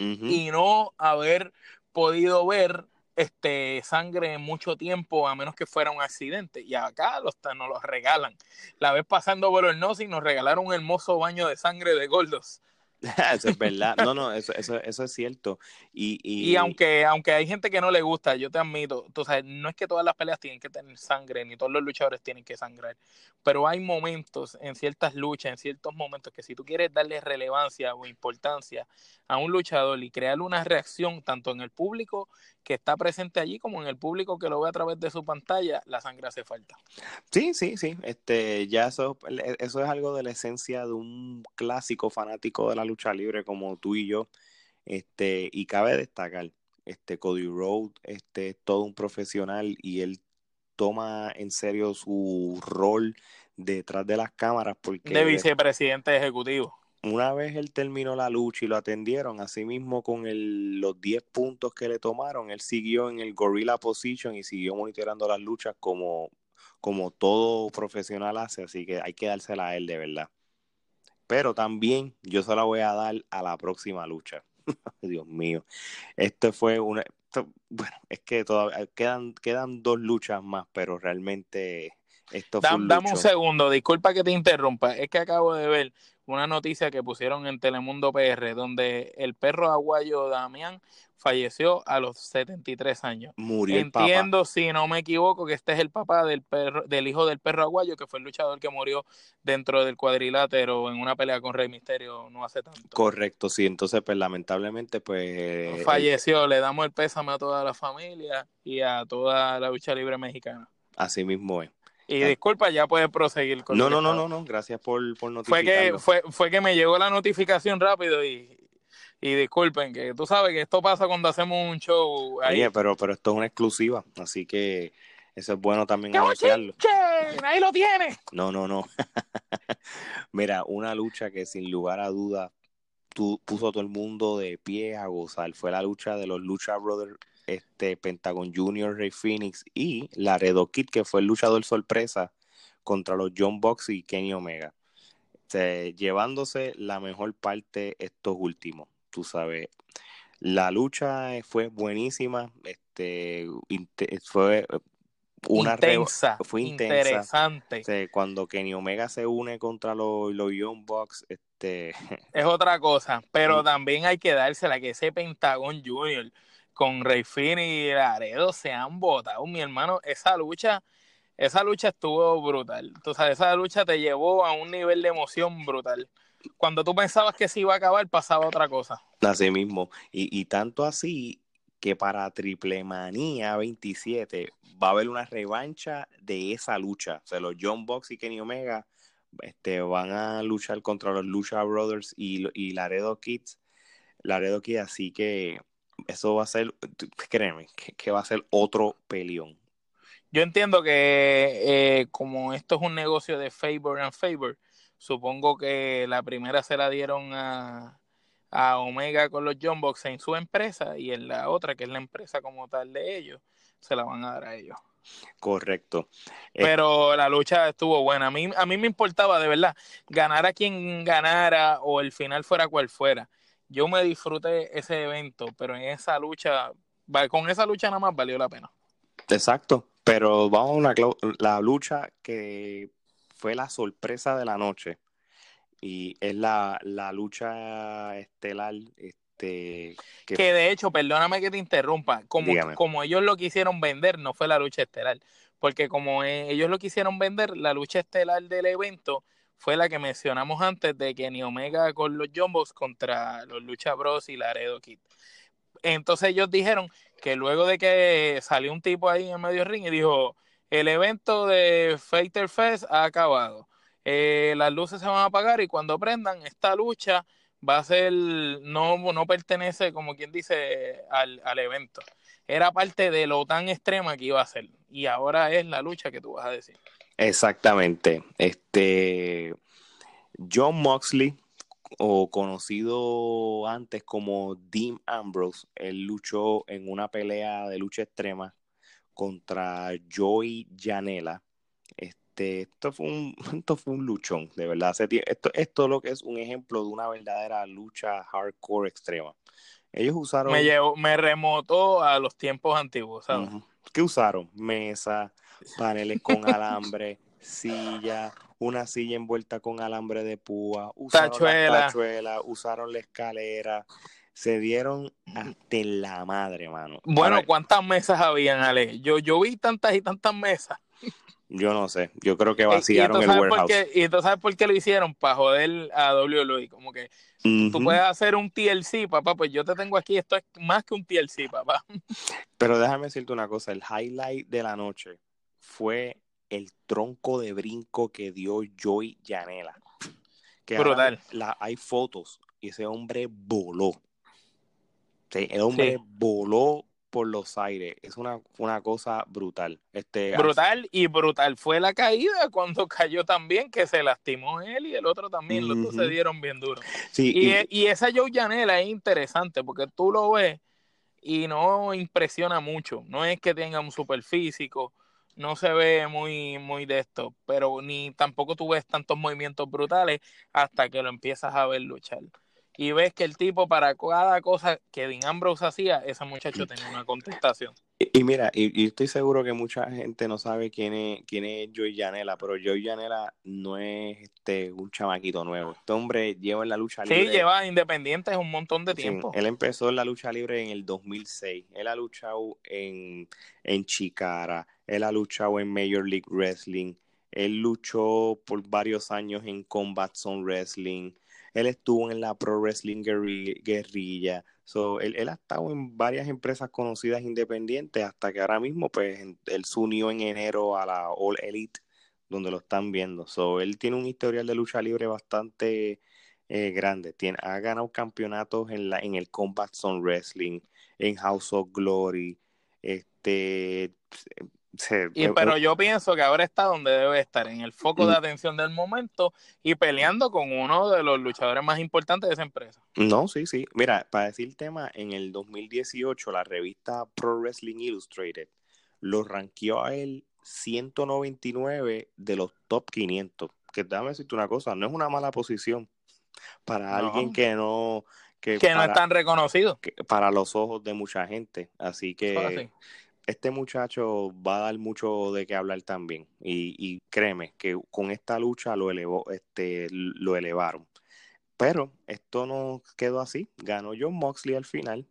B: Y no haber podido ver este, sangre en mucho tiempo, a menos que fuera un accidente. Y acá los, nos los regalan. La vez pasando por el Nosi nos regalaron un hermoso baño de sangre de Goldos.
A: eso es verdad. No, no, eso, eso, eso es cierto. Y, y...
B: y, aunque, aunque hay gente que no le gusta, yo te admito, tú sabes, no es que todas las peleas tienen que tener sangre, ni todos los luchadores tienen que sangrar, pero hay momentos en ciertas luchas, en ciertos momentos que si tú quieres darle relevancia o importancia a un luchador y crearle una reacción tanto en el público que está presente allí como en el público que lo ve a través de su pantalla, la sangre hace falta.
A: Sí, sí, sí. Este, ya eso, eso es algo de la esencia de un clásico fanático de la lucha libre como tú y yo. Este, y cabe destacar, este Cody Rhodes, este, todo un profesional y él toma en serio su rol detrás de las cámaras porque
B: de vicepresidente ejecutivo
A: una vez él terminó la lucha y lo atendieron, así mismo con el, los 10 puntos que le tomaron, él siguió en el gorilla position y siguió monitoreando las luchas como, como todo profesional hace, así que hay que dársela a él de verdad. Pero también yo se la voy a dar a la próxima lucha. Dios mío. Esto fue una... bueno, es que todavía quedan, quedan dos luchas más, pero realmente esto fue un
B: Dame un segundo, disculpa que te interrumpa. Es que acabo de ver una noticia que pusieron en Telemundo PR, donde el perro aguayo Damián falleció a los 73 años.
A: Murió
B: Entiendo, si no me equivoco, que este es el papá del perro, del hijo del perro aguayo, que fue el luchador que murió dentro del cuadrilátero en una pelea con Rey Misterio no hace tanto.
A: Correcto, sí. Entonces, pues lamentablemente, pues eh,
B: falleció. Le damos el pésame a toda la familia y a toda la lucha libre mexicana.
A: Así mismo es.
B: Y disculpa, ya puedes proseguir
A: con No, no, no, no, no, gracias por, por
B: Fue que, fue, fue que me llegó la notificación rápido y, y disculpen, que tú sabes que esto pasa cuando hacemos un show
A: ahí. Oye, pero, pero esto es una exclusiva, así que eso es bueno también anunciarlo.
B: Ahí lo tiene.
A: No, no, no. Mira, una lucha que sin lugar a dudas puso a todo el mundo de pie a gozar. Fue la lucha de los Lucha Brothers este Pentagon Junior, Ray Phoenix y Laredo Kid, que fue el luchador sorpresa contra los John Box y Kenny Omega. llevándose la mejor parte estos últimos, tú sabes. La lucha fue buenísima, este fue una
B: intensa, fue interesante.
A: cuando Kenny Omega se une contra los, los Young Bucks, este
B: es otra cosa, pero también hay que dársela que ese Pentagon Junior con Rey y Laredo se han botado, mi hermano. Esa lucha, esa lucha estuvo brutal. Tú sabes, esa lucha te llevó a un nivel de emoción brutal. Cuando tú pensabas que se iba a acabar, pasaba otra cosa.
A: Así mismo. Y, tanto así que para Triple Manía 27 va a haber una revancha de esa lucha. O sea, los John Box y Kenny Omega este, van a luchar contra los Lucha Brothers y, y Laredo Kids. Laredo Kids, así que eso va a ser, créeme, que, va a ser otro peleón.
B: Yo entiendo que eh, como esto es un negocio de favor and favor, supongo que la primera se la dieron a, a Omega con los John Box en su empresa y en la otra, que es la empresa como tal de ellos, se la van a dar a ellos.
A: Correcto.
B: Eh, Pero la lucha estuvo buena. A mí, a mí me importaba de verdad ganar a quien ganara o el final fuera cual fuera yo me disfruté ese evento, pero en esa lucha, con esa lucha nada más valió la pena.
A: Exacto, pero vamos a una, la lucha que fue la sorpresa de la noche y es la, lucha estelar este
B: que, de hecho perdóname que te interrumpa como, como ellos lo quisieron vender no fue la lucha estelar porque como e, ellos lo quisieron vender la lucha estelar del evento fue la que mencionamos antes de Kenny Omega con los Jumbos contra los Lucha Bros y Laredo Kid. Entonces ellos dijeron que luego de que salió un tipo ahí en medio ring y dijo, el evento de Fighter Fest ha acabado, eh, las luces se van a apagar y cuando prendan esta lucha va a ser, no, no pertenece como quien dice al, al evento. Era parte de lo tan extrema que iba a ser. Y ahora es la lucha que tú vas a decir.
A: Exactamente. Este John Moxley, o conocido antes como Dean Ambrose, él luchó en una pelea de lucha extrema contra Joey Janela. Este, esto fue un, esto fue un luchón, de verdad. Esto, esto lo que es un ejemplo de una verdadera lucha hardcore extrema. Ellos usaron.
B: Me llevó, me remotó a los tiempos antiguos, ¿sabes?
A: ¿Qué usaron? Mesa, paneles con alambre, silla, una silla envuelta con alambre de púa, usaron tachuela. tachuela, usaron la escalera, se dieron hasta la madre, mano.
B: Bueno, ¿cuántas mesas habían, Ale? Yo, yo vi tantas y tantas mesas.
A: Yo no sé, yo creo que vaciaron el warehouse.
B: y tú sabes por qué lo hicieron, para joder a WWE, como que tú puedes hacer un TLC, papá, pues yo te tengo aquí, esto es más que un TLC, papá.
A: Pero déjame decirte una cosa, el highlight de la noche fue el tronco de brinco que dio Joy Janela. Que Brutal. La, hay fotos y ese hombre voló. El hombre voló por los aires. Es una, una cosa brutal. Este,
B: brutal y brutal fue la caída cuando cayó también, que se lastimó él y el otro también. Los dos se dieron bien duro. y, y, esa Joe Janela es interesante porque tú lo ves y no impresiona mucho. No es que tenga un super físico, no se ve muy, muy de esto, pero ni tampoco tú ves tantos movimientos brutales hasta que lo empiezas a ver luchar y ves que el tipo para cada cosa que Dean Ambrose hacía, ese muchacho tenía una contestación.
A: Y, mira, y, estoy seguro que mucha gente no sabe quién es, quién es Joey Janela, pero Joey Janela no es este un chamaquito nuevo. Este hombre lleva en la lucha libre.
B: Sí, lleva independiente un montón de tiempo.
A: él empezó en la lucha libre en el 2006. Él ha luchado en, en Chicara, él ha luchado en Major League Wrestling, él luchó por varios años en Combat Zone Wrestling. Él estuvo en la Pro Wrestling Guerrilla. So, él, ha estado en varias empresas conocidas independientes hasta que ahora mismo pues él se unió en enero a la All Elite donde lo están viendo. So, él tiene un historial de lucha libre bastante eh, grande. Tiene, ha ganado campeonatos en, la, en el Combat Zone Wrestling, en House of Glory. Este,
B: y, pero yo pienso que ahora está donde debe estar, en el foco de mm. atención del momento y peleando con uno de los luchadores más importantes de esa empresa.
A: No, sí, sí. Mira, para decir el tema, en el 2018 la revista Pro Wrestling Illustrated lo ranqueó a él 199 de los top 500. Que déjame decirte una cosa, no es una mala posición para alguien que no...
B: Que, no es tan reconocido.
A: para los ojos de mucha gente. Así que este muchacho va a dar mucho de qué hablar también. Y, créeme que con esta lucha lo elevó, este, lo elevaron. Pero esto no quedó así. Ganó John Moxley al final.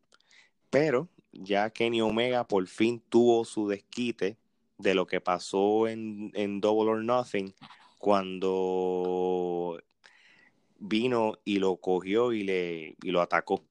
A: Pero ya Kenny Omega por fin tuvo su desquite de lo que pasó en, en Double or Nothing cuando vino y lo cogió y le y lo atacó.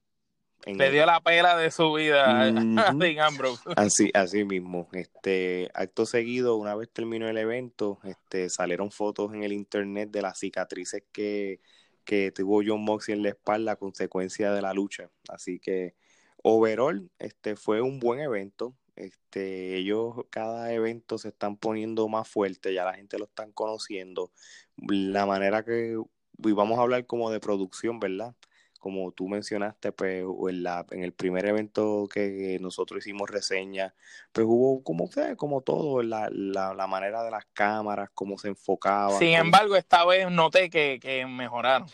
B: Le dio la pela de su vida a Dean Ambrose.
A: Así, así mismo. Este, acto seguido, una vez terminó el evento, este, salieron fotos en el internet de las cicatrices que, que tuvo John Moxley en la espalda a consecuencia de la lucha. Así que, overall, este, fue un buen evento. Este, ellos cada evento se están poniendo más fuerte, ya la gente lo están conociendo. La manera que, y vamos a hablar como de producción, ¿verdad? Como tú mencionaste, pues en, la, en el primer evento que nosotros hicimos reseña, pues hubo como, como todo, la, la, manera de las cámaras, cómo se enfocaban.
B: Sin embargo, esta vez noté que, que mejoraron.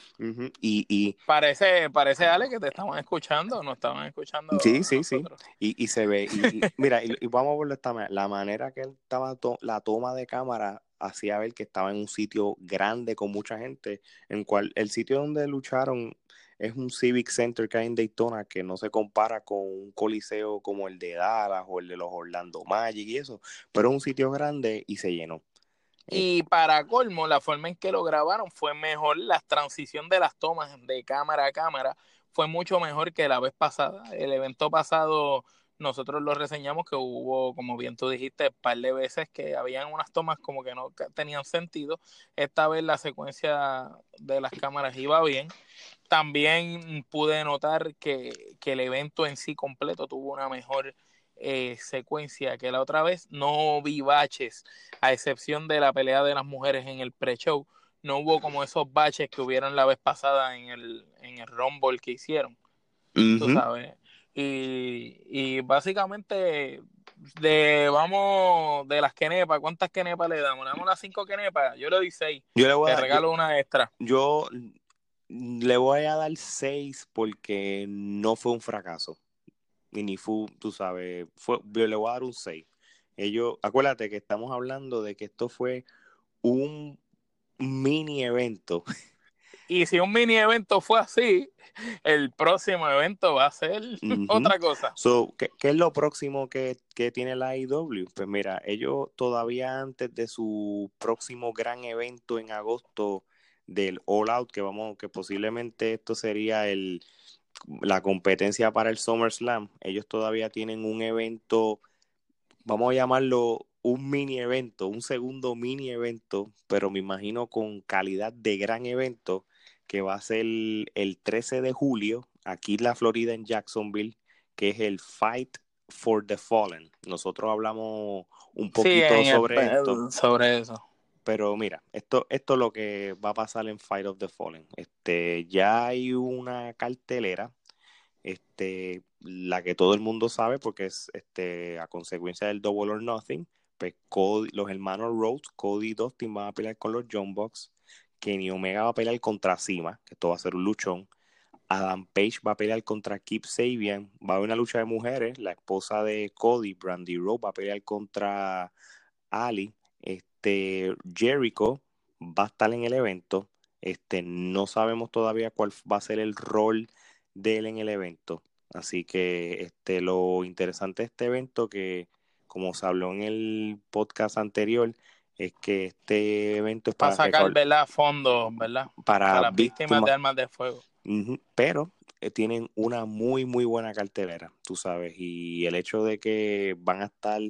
A: y, y,
B: parece, parece, Ale, que te estaban escuchando, no estaban escuchando.
A: Sí, sí, sí. Y, y se ve, y, mira, y, vamos a verlo esta manera, la manera que él estaba, la toma de cámara hacía ver que estaba en un sitio grande con mucha gente, en cual el sitio donde lucharon es un Civic Center que hay en Daytona que no se compara con un coliseo como el de Dallas o el de los Orlando Magic y eso, pero es un sitio grande y se llenó.
B: Eh, y para colmo, la forma en que lo grabaron fue mejor, la transición de las tomas de cámara a cámara fue mucho mejor que la vez pasada. El evento pasado nosotros lo reseñamos que hubo, como bien tú dijiste, un par de veces que habían unas tomas como que no tenían sentido. Esta vez la secuencia de las cámaras iba bien. También pude notar que, el evento en sí completo tuvo una mejor eh, secuencia que la otra vez. No vi baches, a excepción de la pelea de las mujeres en el pre-show. No hubo como esos baches que hubieron la vez pasada en el, en el Rumble que hicieron. Tú sabes y, y básicamente, de vamos de las quenepas, ¿cuántas quenepas le damos? ¿Le damos las cinco quenepas? Yo le doy seis.
A: Yo le voy a
B: regalo una extra.
A: Yo le voy a dar seis porque no fue un fracaso. Y ni fue, tú sabes, fue, yo le voy a dar un seis. Ellos, acuérdate que estamos hablando de que esto fue un mini evento.
B: Y si un mini evento fue así, el próximo evento va a ser otra cosa.
A: ¿qué, es lo próximo que, tiene la IW? Pues mira, ellos todavía antes de su próximo gran evento en agosto del All Out, que vamos, que posiblemente esto sería el la competencia para el SummerSlam, ellos todavía tienen un evento, vamos a llamarlo un mini evento, un segundo mini evento, pero me imagino con calidad de gran evento, que va a ser el, 13 de julio, aquí en la Florida, en Jacksonville, que es el Fight for the Fallen. Nosotros hablamos un poquito sobre esto.
B: Sobre eso.
A: Pero mira, esto, esto es lo que va a pasar en Fight of the Fallen. Este, ya hay una cartelera, este, la que todo el mundo sabe porque es este, a consecuencia del Double or Nothing. Pues los hermanos Rhodes, Cody y Dustin van a pelear con los John Box. Kenny Omega va a pelear contra Cima, que esto va a ser un luchón. Adam Page va a pelear contra Kip Sabian. Va a haber una lucha de mujeres. La esposa de Cody, Brandy Rowe, va a pelear contra Ali. Este, Jericho va a estar en el evento. Este, no sabemos todavía cuál va a ser el rol de él en el evento. Así que este, lo interesante de este evento, que como se habló en el podcast anterior, es que este evento es
B: para, sacar ¿verdad? fondos ¿verdad?
A: Para,
B: las víctimas, de armas de fuego.
A: Pero eh, tienen una muy, muy buena cartelera, tú sabes, y el hecho de que van a estar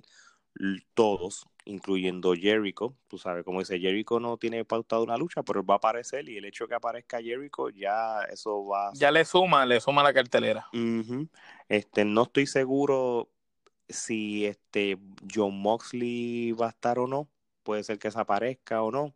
A: todos, incluyendo Jericho, tú sabes, como dice, Jericho no tiene pautado una lucha, pero va a aparecer y el hecho de que aparezca Jericho ya eso va...
B: Ya le suma, le suma la cartelera.
A: Este, no estoy seguro si este John Moxley va a estar o no, puede ser que desaparezca o no,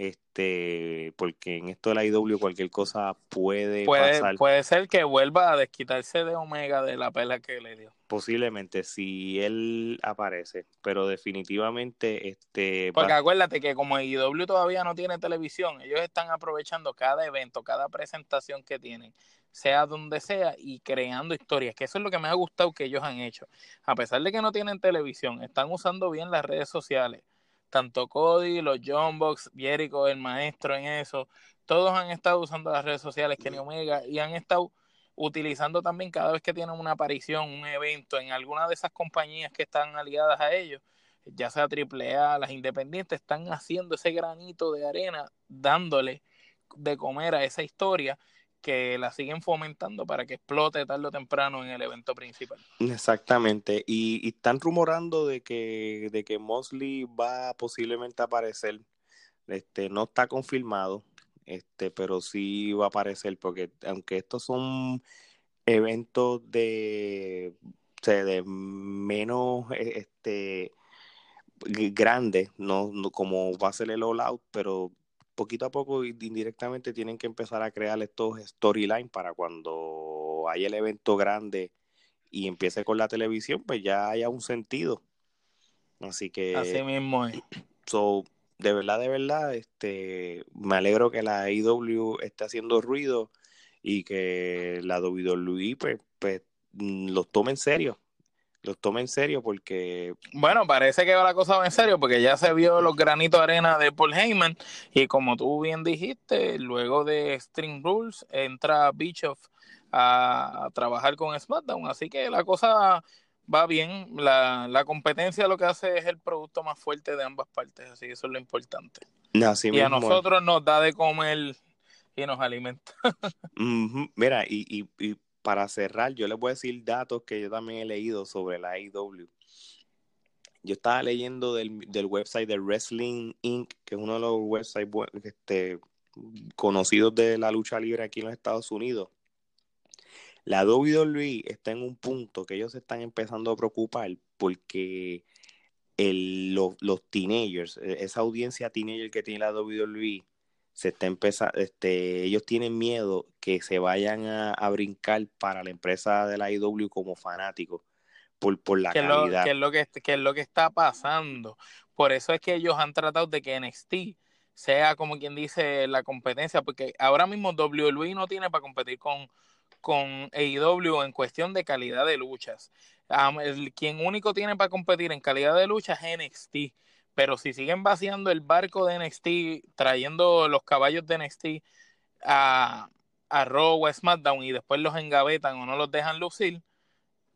A: este, porque en esto de la IW cualquier cosa puede,
B: puede
A: pasar.
B: Puede ser que vuelva a desquitarse de Omega de la pela que le dio.
A: Posiblemente, si él aparece, pero definitivamente, este...
B: Porque acuérdate que como IW todavía no tiene televisión, ellos están aprovechando cada evento, cada presentación que tienen, sea donde sea, y creando historias, que eso es lo que me ha gustado que ellos han hecho. A pesar de que no tienen televisión, están usando bien las redes sociales tanto Cody, los John Box, Jericho, el maestro en eso, todos han estado usando las redes sociales, Kenny Omega, y han estado utilizando también cada vez que tienen una aparición, un evento en alguna de esas compañías que están aliadas a ellos, ya sea AAA, las independientes, están haciendo ese granito de arena, dándole de comer a esa historia que la siguen fomentando para que explote tarde o temprano en el evento principal.
A: Exactamente, y, están rumorando de que, de que Mosley va posiblemente a aparecer, este, no está confirmado, este, pero sí va a aparecer, porque aunque estos son eventos de, de menos este grandes, no, no, como va a ser el All Out, pero poquito a poco indirectamente tienen que empezar a crear estos storylines para cuando haya el evento grande y empiece con la televisión, pues ya haya un sentido. Así que
B: así mismo es.
A: So, de verdad, de verdad, este me alegro que la IW esté haciendo ruido y que la WWE pues, pues los tome en serio los tome en serio porque...
B: Bueno, parece que la cosa va en serio porque ya se vio los granitos de arena de Paul Heyman y como tú bien dijiste, luego de String Rules entra Bischoff a, trabajar con SmackDown, así que la cosa va bien, la, la, competencia lo que hace es el producto más fuerte de ambas partes, así que eso es lo importante. y a nosotros nos da de comer y nos alimenta.
A: Mira, y, y para cerrar, yo les voy a decir datos que yo también he leído sobre la AEW. Yo estaba leyendo del, website de Wrestling Inc., que es uno de los websites este, conocidos de la lucha libre aquí en los Estados Unidos. La WWE está en un punto que ellos se están empezando a preocupar porque los, los teenagers, e, esa audiencia teenager que tiene la WWE, se está empezando, este, ellos tienen miedo que se vayan a, brincar para la empresa de la IW como fanáticos por, por la calidad.
B: Es lo, que, es lo que está pasando. Por eso es que ellos han tratado de que NXT sea como quien dice la competencia, porque ahora mismo WWE no tiene para competir con, con AEW en cuestión de calidad de luchas. el, quien único tiene para competir en calidad de luchas es NXT pero si siguen vaciando el barco de NXT, trayendo los caballos de NXT a, a Raw o SmackDown y después los engavetan o no los dejan lucir,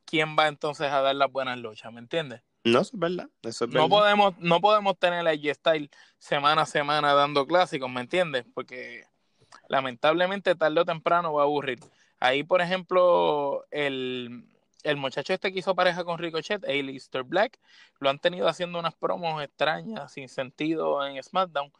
B: ¿quién va entonces a dar las buenas luchas? ¿Me entiendes?
A: No, eso es verdad. Eso es
B: no
A: verdad.
B: podemos, no podemos tener a G-Style semana a semana dando clásicos, ¿me entiendes? Porque lamentablemente tarde o temprano va a aburrir. Ahí, por ejemplo, el, el muchacho este que hizo pareja con Ricochet, Alistair Black, lo han tenido haciendo unas promos extrañas, sin sentido en SmackDown,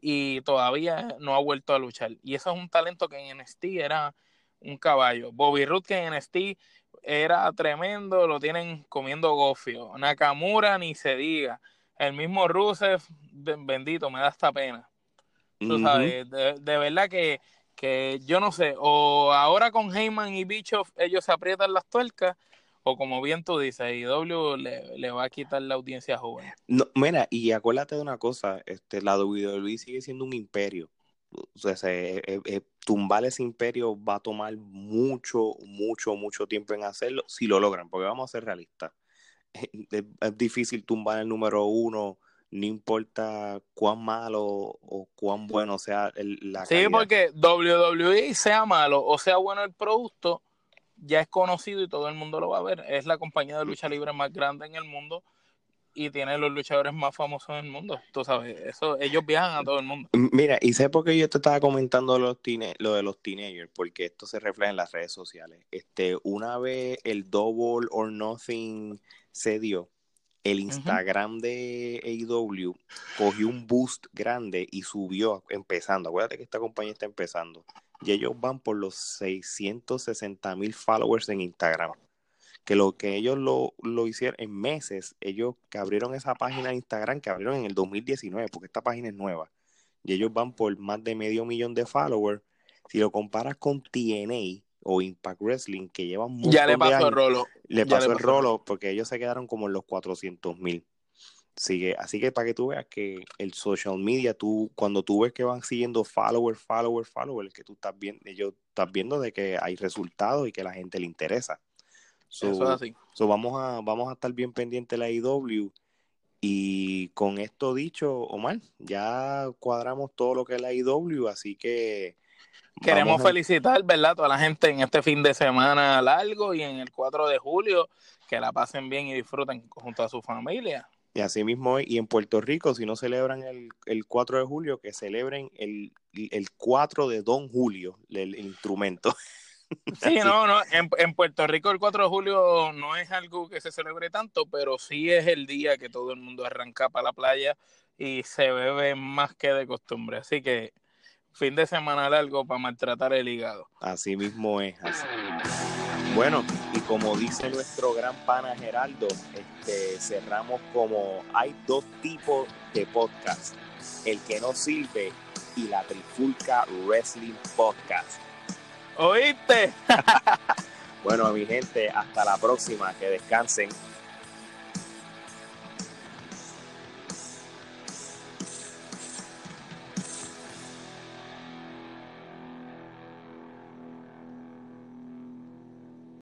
B: y todavía no ha vuelto a luchar. Y eso es un talento que en NXT era un caballo. Bobby Roode que en NXT era tremendo, lo tienen comiendo gofio. Nakamura ni se diga. El mismo Rusev, bendito, me da esta pena. Tú sabes, de, de, verdad que, que yo no sé, o ahora con Heyman y Bischoff ellos se aprietan las tuercas, o como bien tú dices, IW le, le va a quitar la audiencia joven.
A: No, mira, y acuérdate de una cosa, este, la WWE sigue siendo un imperio. O sea, se, eh, eh, tumbar ese imperio va a tomar mucho, mucho, mucho tiempo en hacerlo, si lo logran, porque vamos a ser realistas. Es, es difícil tumbar el número uno no importa cuán malo o cuán bueno sea el, la
B: Sí,
A: calidad.
B: porque WWE sea malo o sea bueno el producto, ya es conocido y todo el mundo lo va a ver. Es la compañía de lucha libre más grande en el mundo y tiene los luchadores más famosos en el mundo. Tú sabes, eso ellos viajan a todo el mundo.
A: Mira, y sé por qué yo te estaba comentando los teen lo de los teenagers, porque esto se refleja en las redes sociales. Este, una vez el Double or Nothing se dio, el Instagram uh -huh. de AEW cogió un boost grande y subió empezando. Acuérdate que esta compañía está empezando. Y ellos van por los 660 mil followers en Instagram. Que lo que ellos lo, lo, hicieron en meses, ellos que abrieron esa página de Instagram, que abrieron en el 2019, porque esta página es nueva. Y ellos van por más de medio millón de followers. Si lo comparas con TNA, o Impact Wrestling que llevan mucho
B: ya le pasó el rolo
A: le pasó, le pasó el rolo porque ellos se quedaron como en los 400 mil así que, así que para que tú veas que el social media tú cuando tú ves que van siguiendo followers followers followers que tú estás viendo ellos estás viendo de que hay resultados y que a la gente le interesa
B: so, eso es así
A: so vamos a vamos a estar bien pendientes de la IW y con esto dicho Omar ya cuadramos todo lo que es la IW así que
B: Queremos a... felicitar, ¿verdad? Toda la gente en este fin de semana largo y en el 4 de julio, que la pasen bien y disfruten junto a su familia.
A: Y así mismo, y en Puerto Rico, si no celebran el, el 4 de julio, que celebren el, el 4 de Don Julio, el, el instrumento.
B: Sí, no, no, en, en, Puerto Rico el 4 de julio no es algo que se celebre tanto, pero sí es el día que todo el mundo arranca para la playa y se bebe más que de costumbre. Así que fin de semana largo para maltratar el hígado.
A: Así mismo es. Así. Bueno, como dice nuestro gran pana Geraldo, este, cerramos como hay dos tipos de podcast, el que no sirve y la Trifulca Wrestling Podcast.
B: ¿Oíste?
A: bueno, mi gente, hasta la próxima, que descansen.